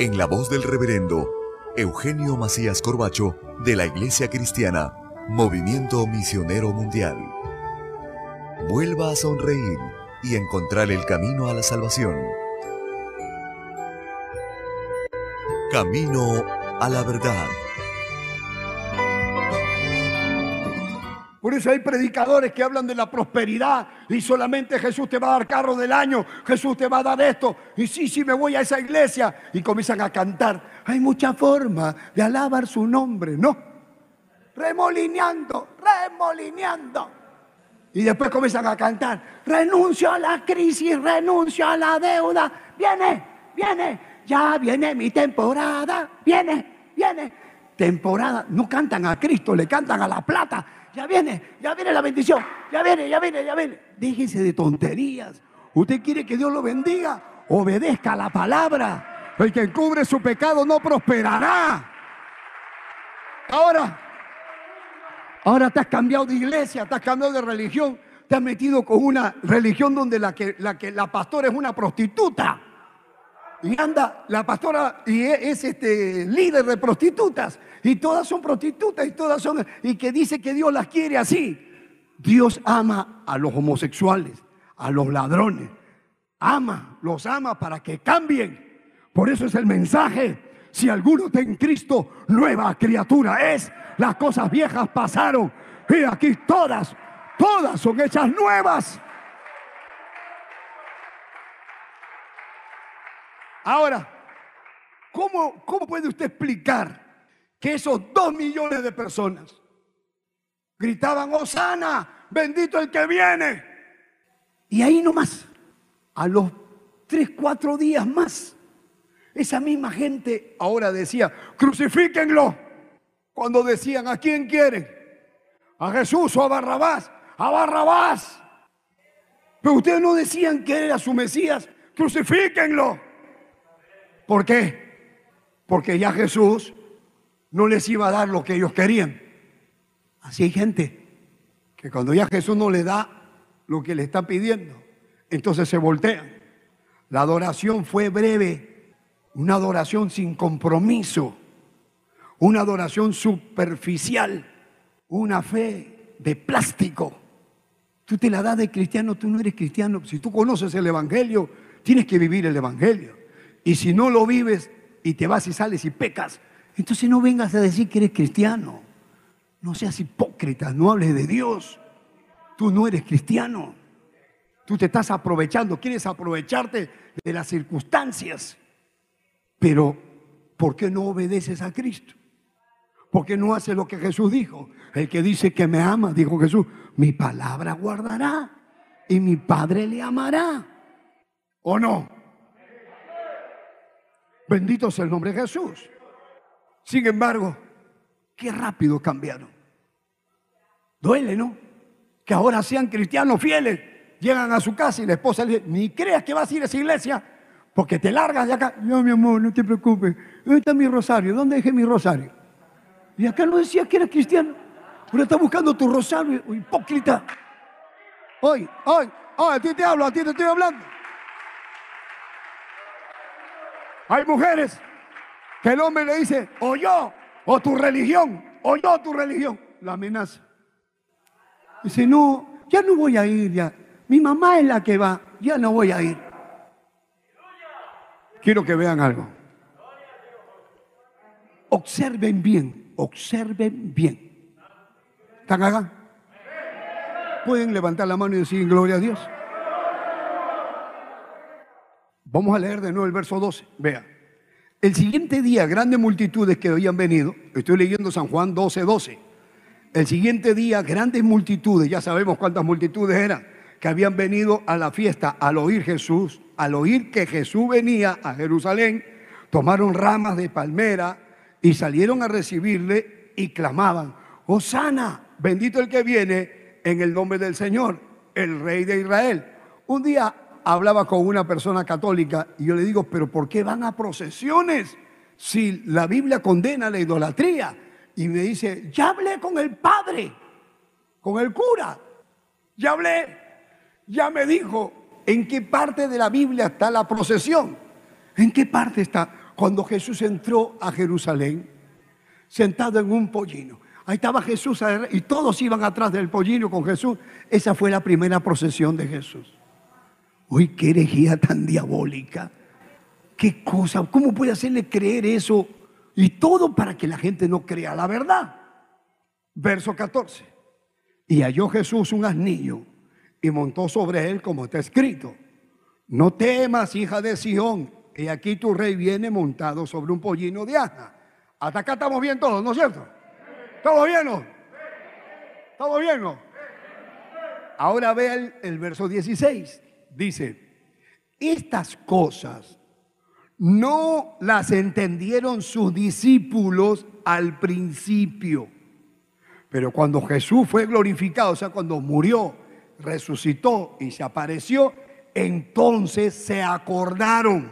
en la voz del reverendo Eugenio Macías Corbacho de la Iglesia Cristiana Movimiento Misionero Mundial. Vuelva a sonreír y encontrar el camino a la salvación. Camino a la verdad. Por eso hay predicadores que hablan de la prosperidad y solamente Jesús te va a dar carro del año, Jesús te va a dar esto. Y sí, sí, me voy a esa iglesia. Y comienzan a cantar. Hay mucha forma de alabar su nombre, ¿no? Remolineando, remolineando. Y después comienzan a cantar. Renuncio a la crisis, renuncio a la deuda. Viene, viene, ya viene mi temporada. Viene, viene. Temporada. No cantan a Cristo, le cantan a la plata ya viene, ya viene la bendición, ya viene, ya viene, ya viene. Déjense de tonterías. Usted quiere que Dios lo bendiga, obedezca la palabra. El que encubre su pecado no prosperará. Ahora, ahora te has cambiado de iglesia, te has cambiado de religión, te has metido con una religión donde la que la, que, la pastora es una prostituta. Y anda la pastora y es, este líder de prostitutas. Y todas son prostitutas y todas son. Y que dice que Dios las quiere así. Dios ama a los homosexuales, a los ladrones. Ama, los ama para que cambien. Por eso es el mensaje. Si alguno está en Cristo, nueva criatura es. Las cosas viejas pasaron. Y aquí todas, todas son hechas nuevas. Ahora, ¿cómo, ¿cómo puede usted explicar que esos dos millones de personas gritaban, Osana, bendito el que viene? Y ahí nomás, a los tres, cuatro días más, esa misma gente ahora decía, crucifíquenlo. Cuando decían, ¿a quién quieren? ¿A Jesús o a Barrabás? A Barrabás. Pero ustedes no decían que era su Mesías, crucifíquenlo. ¿Por qué? Porque ya Jesús no les iba a dar lo que ellos querían. Así hay gente que cuando ya Jesús no le da lo que le está pidiendo, entonces se voltean. La adoración fue breve, una adoración sin compromiso, una adoración superficial, una fe de plástico. Tú te la das de cristiano, tú no eres cristiano. Si tú conoces el Evangelio, tienes que vivir el Evangelio. Y si no lo vives y te vas y sales y pecas, entonces no vengas a decir que eres cristiano. No seas hipócrita, no hables de Dios. Tú no eres cristiano. Tú te estás aprovechando, quieres aprovecharte de las circunstancias. Pero, ¿por qué no obedeces a Cristo? ¿Por qué no haces lo que Jesús dijo? El que dice que me ama, dijo Jesús, mi palabra guardará y mi Padre le amará. ¿O no? Bendito sea el nombre de Jesús. Sin embargo, qué rápido cambiaron. Duele, ¿no? Que ahora sean cristianos fieles. Llegan a su casa y la esposa le dice, ni creas que vas a ir a esa iglesia, porque te largas de acá. No, mi amor, no te preocupes. ¿Dónde está mi rosario? ¿Dónde dejé mi rosario? Y acá no decía que eras cristiano. Pero está buscando tu rosario, hipócrita. Hoy, hoy, hoy, a ti te hablo, a ti te estoy hablando. Hay mujeres que el hombre le dice, o yo, o tu religión, o yo, tu religión. La amenaza. Dice, no, ya no voy a ir ya. Mi mamá es la que va, ya no voy a ir. Quiero que vean algo. Observen bien, observen bien. ¿Están acá? Pueden levantar la mano y decir gloria a Dios. Vamos a leer de nuevo el verso 12. Vea. El siguiente día, grandes multitudes que habían venido, estoy leyendo San Juan 12, 12. El siguiente día, grandes multitudes, ya sabemos cuántas multitudes eran, que habían venido a la fiesta al oír Jesús, al oír que Jesús venía a Jerusalén, tomaron ramas de palmera y salieron a recibirle y clamaban, Hosana, bendito el que viene en el nombre del Señor, el Rey de Israel. Un día hablaba con una persona católica y yo le digo, pero ¿por qué van a procesiones si la Biblia condena la idolatría? Y me dice, ya hablé con el padre, con el cura. Ya hablé, ya me dijo en qué parte de la Biblia está la procesión. ¿En qué parte está? Cuando Jesús entró a Jerusalén, sentado en un pollino. Ahí estaba Jesús y todos iban atrás del pollino con Jesús. Esa fue la primera procesión de Jesús. Uy, qué herejía tan diabólica. Qué cosa, ¿cómo puede hacerle creer eso? Y todo para que la gente no crea la verdad. Verso 14. Y halló Jesús un asnillo y montó sobre él como está escrito. No temas, hija de Sión, y aquí tu rey viene montado sobre un pollino de asna. Hasta acá estamos bien todos, ¿no es cierto? ¿Estamos bien no? ¿Estamos bien no? Ahora ve el, el verso 16. Dice, estas cosas no las entendieron sus discípulos al principio. Pero cuando Jesús fue glorificado, o sea, cuando murió, resucitó y se apareció, entonces se acordaron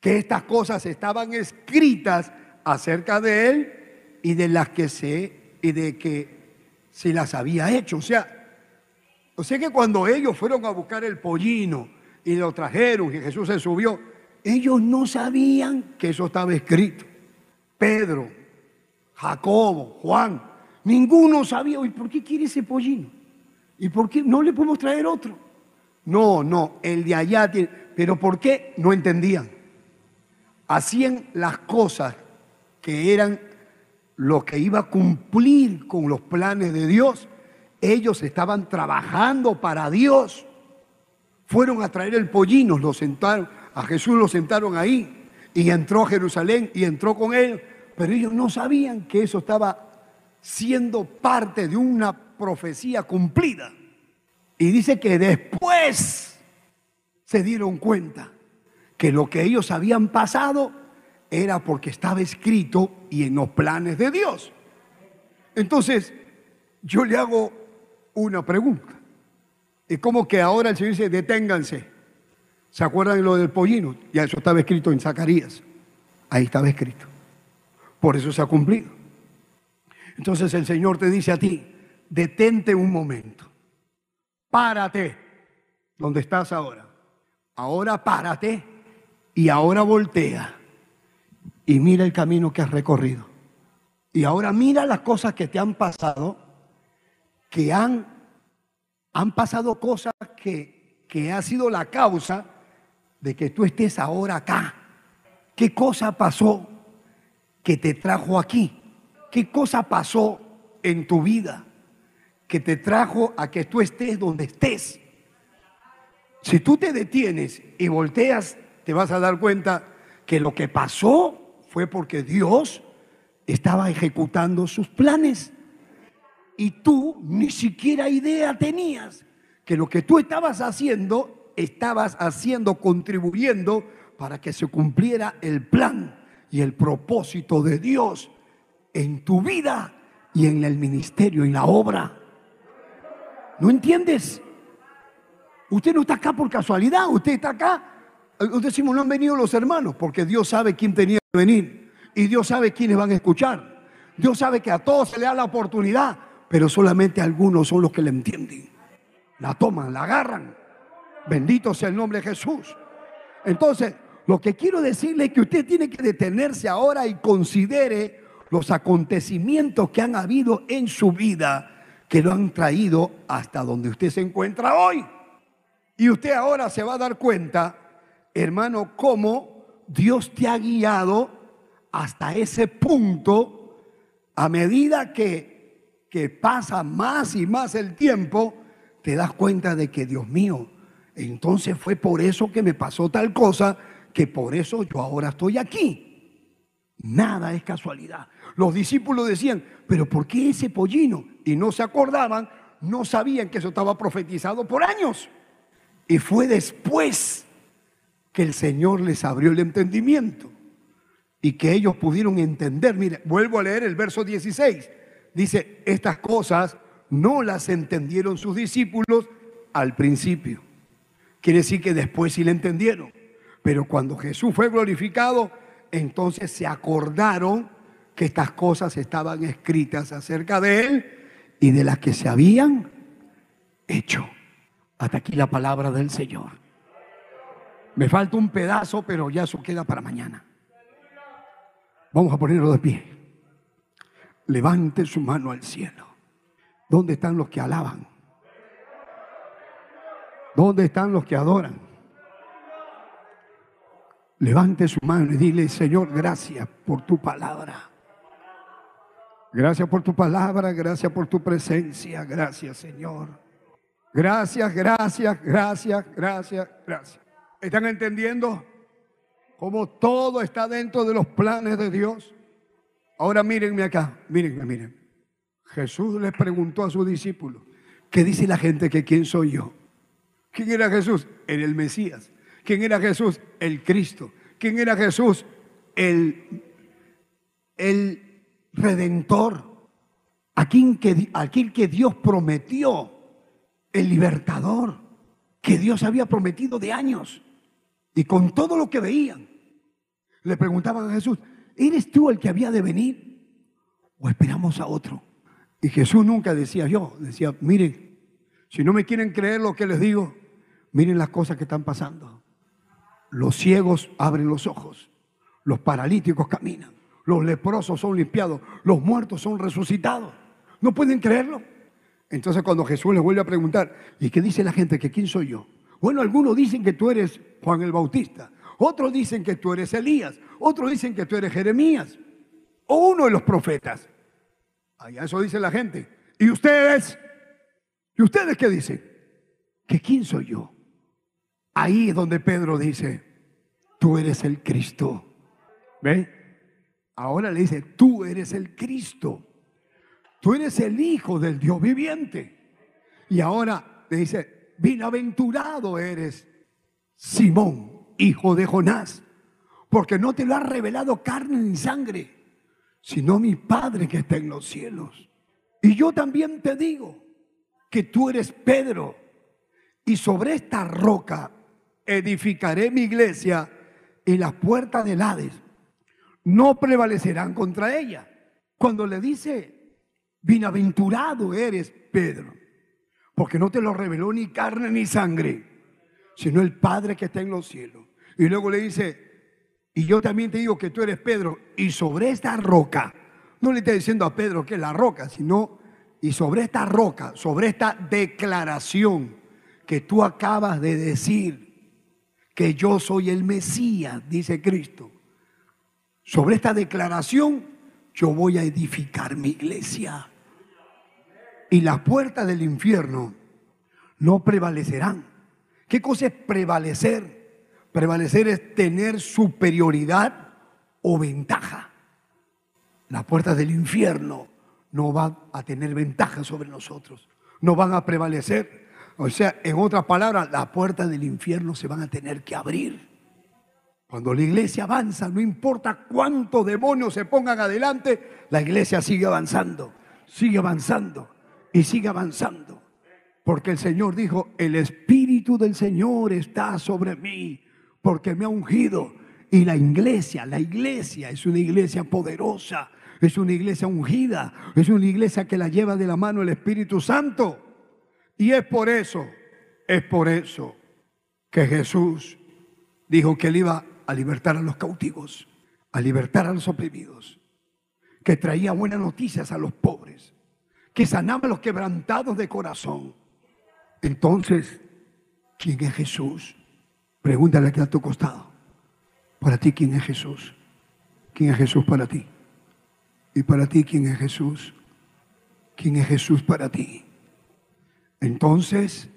que estas cosas estaban escritas acerca de él y de las que se y de que se las había hecho. O sea, o sea que cuando ellos fueron a buscar el pollino y lo trajeron y Jesús se subió, ellos no sabían que eso estaba escrito. Pedro, Jacobo, Juan, ninguno sabía, ¿y por qué quiere ese pollino? ¿Y por qué no le podemos traer otro? No, no, el de allá tiene, pero ¿por qué? No entendían. Hacían las cosas que eran lo que iba a cumplir con los planes de Dios. Ellos estaban trabajando para Dios. Fueron a traer el pollino, lo sentaron, a Jesús lo sentaron ahí y entró a Jerusalén y entró con él, pero ellos no sabían que eso estaba siendo parte de una profecía cumplida. Y dice que después se dieron cuenta que lo que ellos habían pasado era porque estaba escrito y en los planes de Dios. Entonces, yo le hago una pregunta. Es como que ahora el Señor dice, deténganse. ¿Se acuerdan de lo del pollino? Ya eso estaba escrito en Zacarías. Ahí estaba escrito. Por eso se ha cumplido. Entonces el Señor te dice a ti, detente un momento. Párate donde estás ahora. Ahora párate y ahora voltea y mira el camino que has recorrido. Y ahora mira las cosas que te han pasado, que han, han pasado cosas que, que ha sido la causa de que tú estés ahora acá. ¿Qué cosa pasó que te trajo aquí? ¿Qué cosa pasó en tu vida que te trajo a que tú estés donde estés? Si tú te detienes y volteas, te vas a dar cuenta que lo que pasó fue porque Dios estaba ejecutando sus planes y tú ni siquiera idea tenías que lo que tú estabas haciendo, estabas haciendo, contribuyendo para que se cumpliera el plan y el propósito de Dios en tu vida y en el ministerio, en la obra. ¿No entiendes? Usted no está acá por casualidad, usted está acá. Decimos, no han venido los hermanos, porque Dios sabe quién tenía venir. Y Dios sabe quiénes van a escuchar. Dios sabe que a todos se le da la oportunidad, pero solamente algunos son los que le entienden. La toman, la agarran. Bendito sea el nombre de Jesús. Entonces, lo que quiero decirle es que usted tiene que detenerse ahora y considere los acontecimientos que han habido en su vida que lo han traído hasta donde usted se encuentra hoy. Y usted ahora se va a dar cuenta, hermano, cómo Dios te ha guiado hasta ese punto a medida que, que pasa más y más el tiempo, te das cuenta de que, Dios mío, entonces fue por eso que me pasó tal cosa, que por eso yo ahora estoy aquí. Nada es casualidad. Los discípulos decían, pero ¿por qué ese pollino? Y no se acordaban, no sabían que eso estaba profetizado por años. Y fue después que el Señor les abrió el entendimiento y que ellos pudieron entender. Mire, vuelvo a leer el verso 16. Dice, estas cosas no las entendieron sus discípulos al principio. Quiere decir que después sí le entendieron. Pero cuando Jesús fue glorificado, entonces se acordaron que estas cosas estaban escritas acerca de él y de las que se habían hecho. Hasta aquí la palabra del Señor. Me falta un pedazo, pero ya eso queda para mañana. Vamos a ponerlo de pie. Levante su mano al cielo. ¿Dónde están los que alaban? ¿Dónde están los que adoran? Levante su mano y dile, Señor, gracias por tu palabra. Gracias por tu palabra, gracias por tu presencia, gracias Señor. Gracias, gracias, gracias, gracias, gracias. ¿Están entendiendo cómo todo está dentro de los planes de Dios? Ahora mírenme acá, mírenme, miren. Jesús les preguntó a sus discípulos, ¿qué dice la gente que quién soy yo? ¿Quién era Jesús? Era el Mesías. ¿Quién era Jesús? El Cristo. ¿Quién era Jesús? El, el Redentor. Aquel que, aquel que Dios prometió, el libertador, que Dios había prometido de años. Y con todo lo que veían, le preguntaban a Jesús, ¿eres tú el que había de venir? ¿O esperamos a otro? Y Jesús nunca decía yo, decía, miren, si no me quieren creer lo que les digo, miren las cosas que están pasando. Los ciegos abren los ojos, los paralíticos caminan, los leprosos son limpiados, los muertos son resucitados. ¿No pueden creerlo? Entonces cuando Jesús les vuelve a preguntar, ¿y qué dice la gente? ¿Que quién soy yo? Bueno, algunos dicen que tú eres Juan el Bautista, otros dicen que tú eres Elías, otros dicen que tú eres Jeremías o uno de los profetas. Allá eso dice la gente. ¿Y ustedes? ¿Y ustedes qué dicen? ¿Que quién soy yo? Ahí es donde Pedro dice, tú eres el Cristo. ¿Ve? Ahora le dice, tú eres el Cristo. Tú eres el Hijo del Dios viviente. Y ahora le dice, bienaventurado eres, Simón, hijo de Jonás, porque no te lo ha revelado carne ni sangre, sino mi Padre que está en los cielos. Y yo también te digo que tú eres Pedro, y sobre esta roca edificaré mi iglesia, y las puertas del Hades no prevalecerán contra ella. Cuando le dice, bienaventurado eres Pedro, porque no te lo reveló ni carne ni sangre, sino el Padre que está en los cielos. Y luego le dice, y yo también te digo que tú eres Pedro, y sobre esta roca, no le está diciendo a Pedro que es la roca, sino, y sobre esta roca, sobre esta declaración que tú acabas de decir, que yo soy el Mesías, dice Cristo. Sobre esta declaración yo voy a edificar mi iglesia y las puertas del infierno no prevalecerán. ¿Qué cosa es prevalecer? Prevalecer es tener superioridad o ventaja. Las puertas del infierno no van a tener ventaja sobre nosotros, no van a prevalecer. O sea, en otras palabras, las puertas del infierno se van a tener que abrir. Cuando la iglesia avanza, no importa cuántos demonios se pongan adelante, la iglesia sigue avanzando, sigue avanzando y sigue avanzando. Porque el Señor dijo, el Espíritu del Señor está sobre mí, porque me ha ungido. Y la iglesia, la iglesia es una iglesia poderosa, es una iglesia ungida, es una iglesia que la lleva de la mano el Espíritu Santo. Y es por eso, es por eso que Jesús dijo que él iba a libertar a los cautivos, a libertar a los oprimidos, que traía buenas noticias a los pobres que sanaba a los quebrantados de corazón. Entonces, ¿quién es Jesús? Pregúntale aquí a tu costado. Para ti, ¿quién es Jesús? ¿Quién es Jesús para ti? Y para ti, ¿quién es Jesús? ¿Quién es Jesús para ti? Entonces,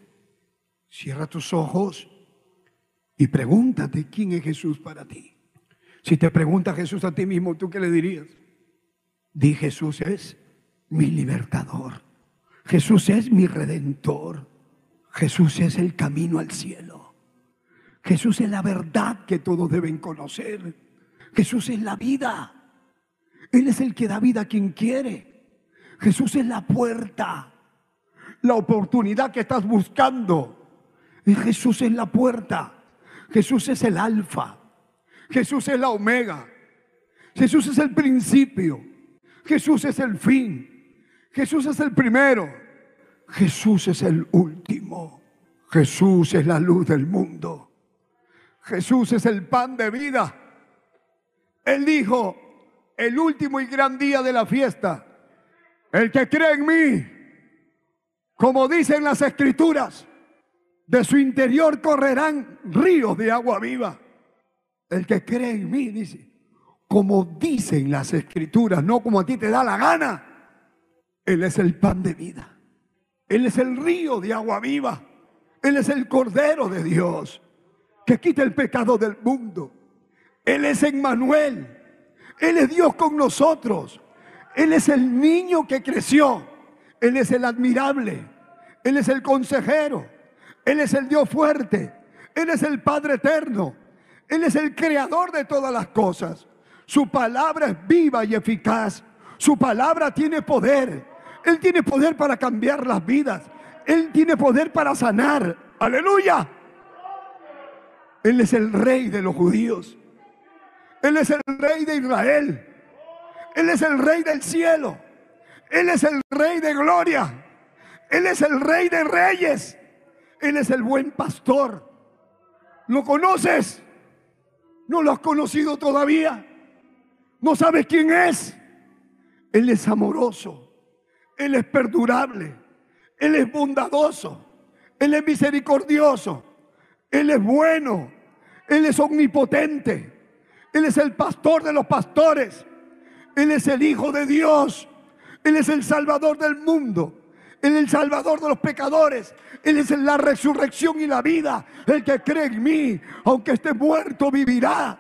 cierra tus ojos y pregúntate quién es Jesús para ti. Si te pregunta Jesús a ti mismo, ¿tú qué le dirías? Di Jesús es mi libertador. Jesús es mi redentor. Jesús es el camino al cielo. Jesús es la verdad que todos deben conocer. Jesús es la vida. Él es el que da vida a quien quiere. Jesús es la puerta, la oportunidad que estás buscando. Y Jesús es la puerta. Jesús es el alfa. Jesús es la omega. Jesús es el principio. Jesús es el fin. Jesús es el primero Jesús es el último. Jesús es la luz del mundo. Jesús es el pan de vida. Él dijo, el último y gran día de la fiesta, el que cree en mí, como dicen las escrituras, de su interior correrán ríos de agua viva. El que cree en mí, dice, como dicen las escrituras, no como a ti te da la gana. Él es el pan de vida. Él es el río de agua viva. Él es el cordero de Dios que quita el pecado del mundo. Él es Emmanuel. Él es Dios con nosotros. Él es el niño que creció. Él es el admirable. Él es el consejero. Él es el Dios fuerte. Él es el Padre eterno. Él es el creador de todas las cosas. Su palabra es viva y eficaz. Su palabra tiene poder. Él tiene poder para cambiar las vidas. Él tiene poder para sanar. Aleluya. Él es el rey de los judíos. Él es el rey de Israel. Él es el rey del cielo. Él es el rey de gloria. Él es el rey de reyes. Él es el buen pastor. ¿Lo conoces? ¿No lo has conocido todavía? ¿No sabes quién es? Él es amoroso. Él es perdurable. Él es bondadoso. Él es misericordioso. Él es bueno. Él es omnipotente. Él es el pastor de los pastores. Él es el Hijo de Dios. Él es el Salvador del mundo. Él es el Salvador de los pecadores. Él es la resurrección y la vida. El que cree en mí, aunque esté muerto, vivirá.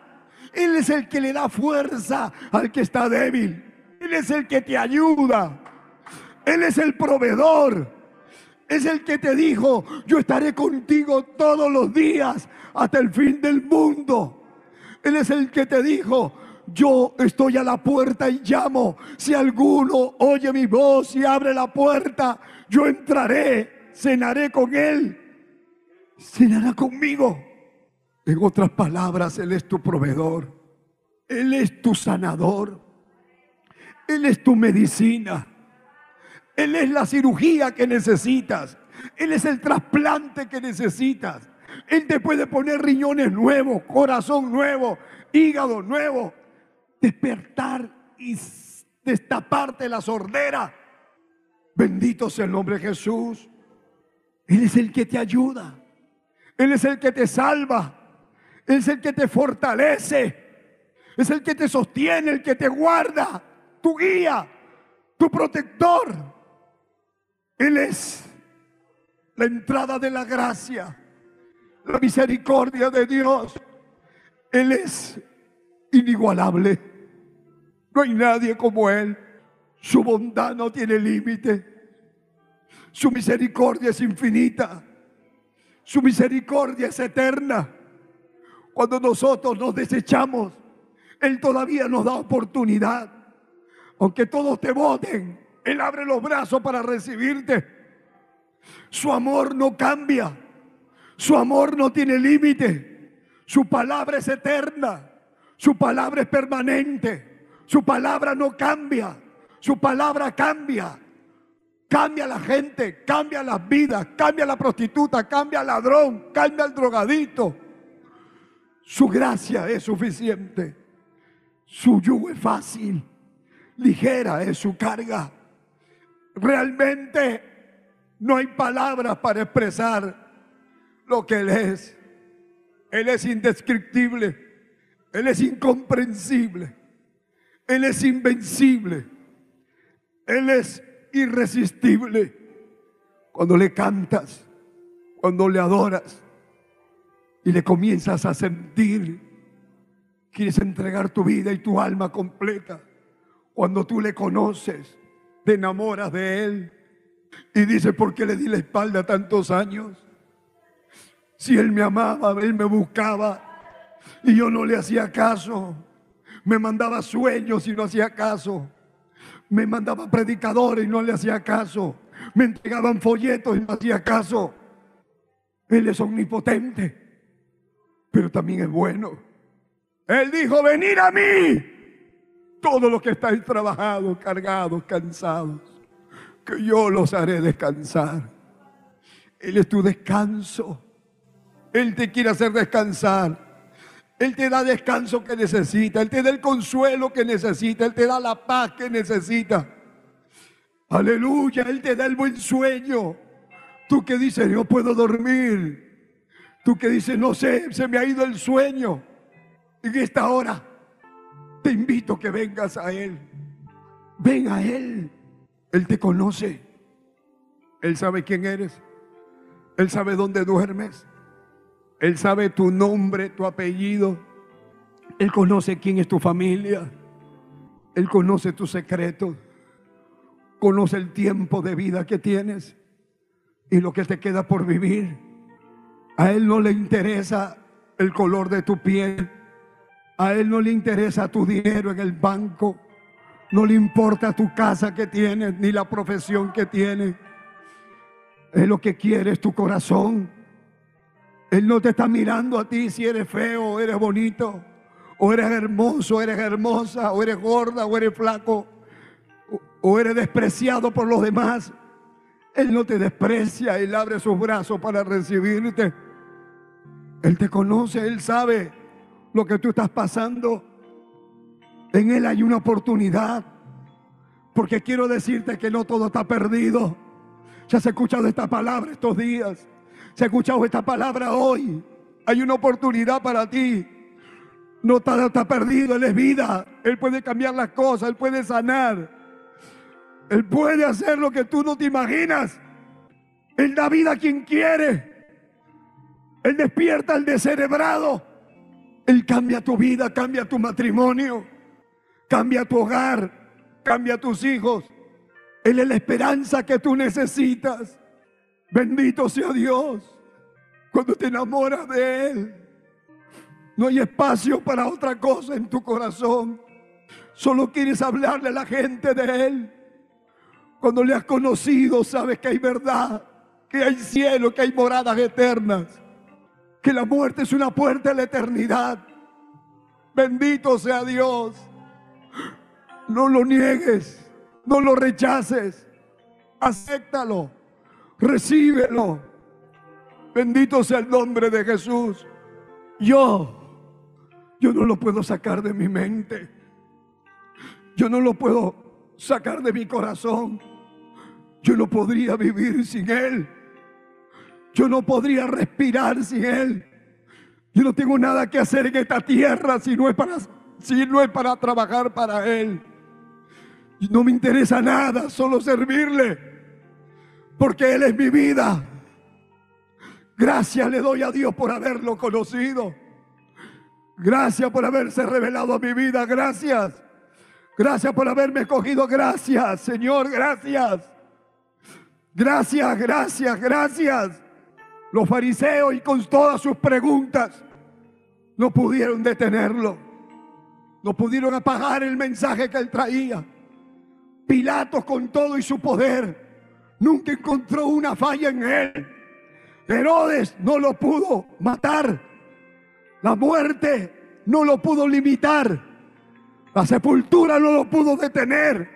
Él es el que le da fuerza al que está débil. Él es el que te ayuda. Él es el proveedor. Es el que te dijo, yo estaré contigo todos los días hasta el fin del mundo. Él es el que te dijo, yo estoy a la puerta y llamo. Si alguno oye mi voz y abre la puerta, yo entraré, cenaré con él, cenará conmigo. En otras palabras, Él es tu proveedor, Él es tu sanador, Él es tu medicina, Él es la cirugía que necesitas, Él es el trasplante que necesitas. Él te puede poner riñones nuevos, corazón nuevo, hígado nuevo, despertar y destaparte la sordera. Bendito sea el nombre de Jesús. Él es el que te ayuda. Él es el que te salva. Él es el que te fortalece. Es el que te sostiene, el que te guarda, tu guía, tu protector. Él es la entrada de la gracia, la misericordia de Dios. Él es inigualable. No hay nadie como Él. Su bondad no tiene límite. Su misericordia es infinita. Su misericordia es eterna. Cuando nosotros nos desechamos, Él todavía nos da oportunidad. Aunque todos te voten, Él abre los brazos para recibirte. Su amor no cambia. Su amor no tiene límite. Su palabra es eterna. Su palabra es permanente. Su palabra no cambia. Su palabra cambia. Cambia la gente, cambia las vidas, cambia la prostituta, cambia al ladrón, cambia al drogadito. Su gracia es suficiente. Su yugo es fácil. Ligera es su carga. Realmente no hay palabras para expresar lo que Él es. Él es indescriptible. Él es incomprensible. Él es invencible. Él es irresistible. Cuando le cantas, cuando le adoras y le comienzas a sentir, quieres entregar tu vida y tu alma completa. Cuando tú le conoces, te enamoras de Él y dices, ¿por qué le di la espalda tantos años? Si Él me amaba, Él me buscaba y yo no le hacía caso. Me mandaba sueños y no hacía caso. Me mandaba predicadores y no le hacía caso. Me entregaban folletos y no hacía caso. Él es omnipotente, pero también es bueno. Él dijo, venir a mí, todos los que estáis trabajados, cargados, cansados. que yo los haré descansar. Él es tu descanso. Él te quiere hacer descansar. Él te da descanso que necesita. Él te da el consuelo que necesita. Él te da la paz que necesita. Aleluya. Él te da el buen sueño. Tú que dices, no puedo dormir. Tú que dices, no sé, se me ha ido el sueño. En esta hora te invito a que vengas a Él. Ven a Él. Él te conoce. Él sabe quién eres. Él sabe dónde duermes. Él sabe tu nombre, tu apellido. Él conoce quién es tu familia. Él conoce tus secretos. Conoce el tiempo de vida que tienes y lo que te queda por vivir. A Él no le interesa el color de tu piel. A Él no le interesa tu dinero en el banco. No le importa tu casa que tienes ni la profesión que tienes. Él lo que quiere es tu corazón. Él no te está mirando a ti si eres feo o eres bonito, o eres hermoso, eres hermosa, o eres gorda, o eres flaco, o eres despreciado por los demás. Él no te desprecia, Él abre sus brazos para recibirte. Él te conoce, Él sabe lo que tú estás pasando. En Él hay una oportunidad. Porque quiero decirte que no todo está perdido. Ya se ha escuchado esta palabra estos días. Se ha escuchado esta palabra hoy. Hay una oportunidad para ti. No todo está perdido, Él es vida. Él puede cambiar las cosas, Él puede sanar. Él puede hacer lo que tú no te imaginas. Él da vida a quien quiere. Él despierta al descerebrado. Él cambia tu vida, cambia tu matrimonio, cambia tu hogar, cambia tus hijos. Él es la esperanza que tú necesitas. Bendito sea Dios. Cuando te enamoras de Él, no hay espacio para otra cosa en tu corazón. Solo quieres hablarle a la gente de Él. Cuando le has conocido, sabes que hay verdad, que hay cielo, que hay moradas eternas, que la muerte es una puerta a la eternidad. Bendito sea Dios. No lo niegues, no lo rechaces, acéptalo, recíbelo. Bendito sea el nombre de Jesús. Yo, yo no lo puedo sacar de mi mente. Yo no lo puedo sacar de mi corazón. Yo no podría vivir sin Él. Yo no podría respirar sin Él. Yo no tengo nada que hacer en esta tierra si no es para, si no es para trabajar para Él. No me interesa nada, solo servirle. Porque Él es mi vida. Gracias le doy a Dios por haberlo conocido. Gracias por haberse revelado a mi vida. Gracias. Gracias por haberme escogido. Gracias, Señor. Gracias. Gracias, gracias, gracias. Los fariseos y con todas sus preguntas no pudieron detenerlo. No pudieron apagar el mensaje que él traía. Pilatos con todo y su poder nunca encontró una falla en él. Herodes no lo pudo matar. La muerte no lo pudo limitar. La sepultura no lo pudo detener.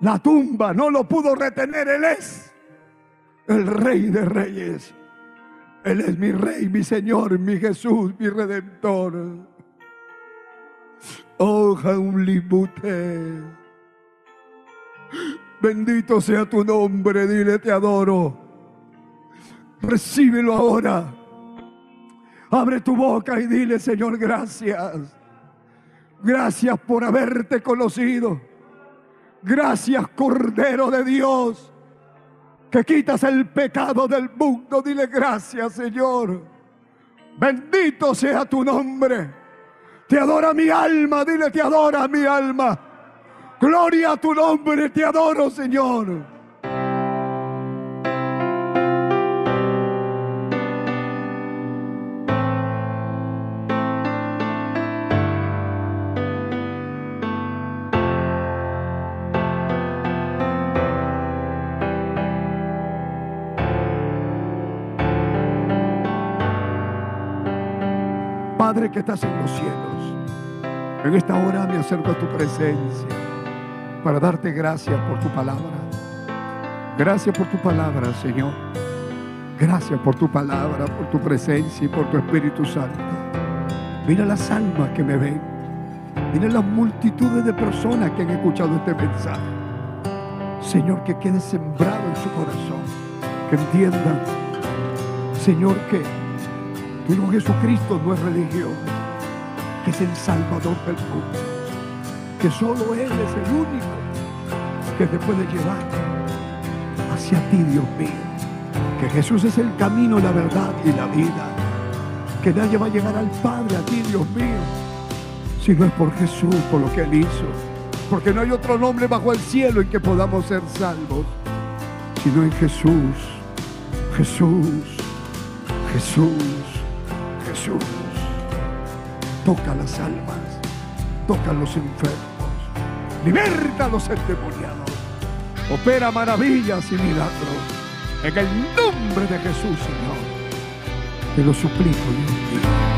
La tumba no lo pudo retener. Él es el rey de reyes. Él es mi rey, mi Señor, mi Jesús, mi redentor. Oh, Jaunlibute. Bendito sea tu nombre, dile te adoro. Recíbelo ahora. Abre tu boca y dile, Señor, gracias. Gracias por haberte conocido. Gracias, Cordero de Dios que quitas el pecado del mundo. Dile gracias, Señor. Bendito sea tu nombre. Te adora mi alma, dile te adora mi alma. Gloria a tu nombre, te adoro, Señor. Padre que estás en los cielos, en esta hora me acerco a tu presencia para darte gracias por tu palabra. Gracias por tu palabra, Señor. Gracias por tu palabra, por tu presencia y por tu Espíritu Santo. Mira las almas que me ven. Mira las multitudes de personas que han escuchado este mensaje. Señor, que quede sembrado en su corazón. Que entiendan, Señor, que Hijo Jesucristo no es religión, que es el Salvador del mundo. Que solo Él es el único que te puede llevar hacia ti, Dios mío. Que Jesús es el camino, la verdad y la vida. Que nadie va a llegar al Padre, a ti, Dios mío, si no es por Jesús, por lo que Él hizo. Porque no hay otro nombre bajo el cielo en que podamos ser salvos, sino en Jesús. Jesús, Jesús, Toca las almas, toca los enfermos, liberta a los endemoniados, opera maravillas y milagros. En el nombre de Jesús, Señor, te lo suplico, Dios mío.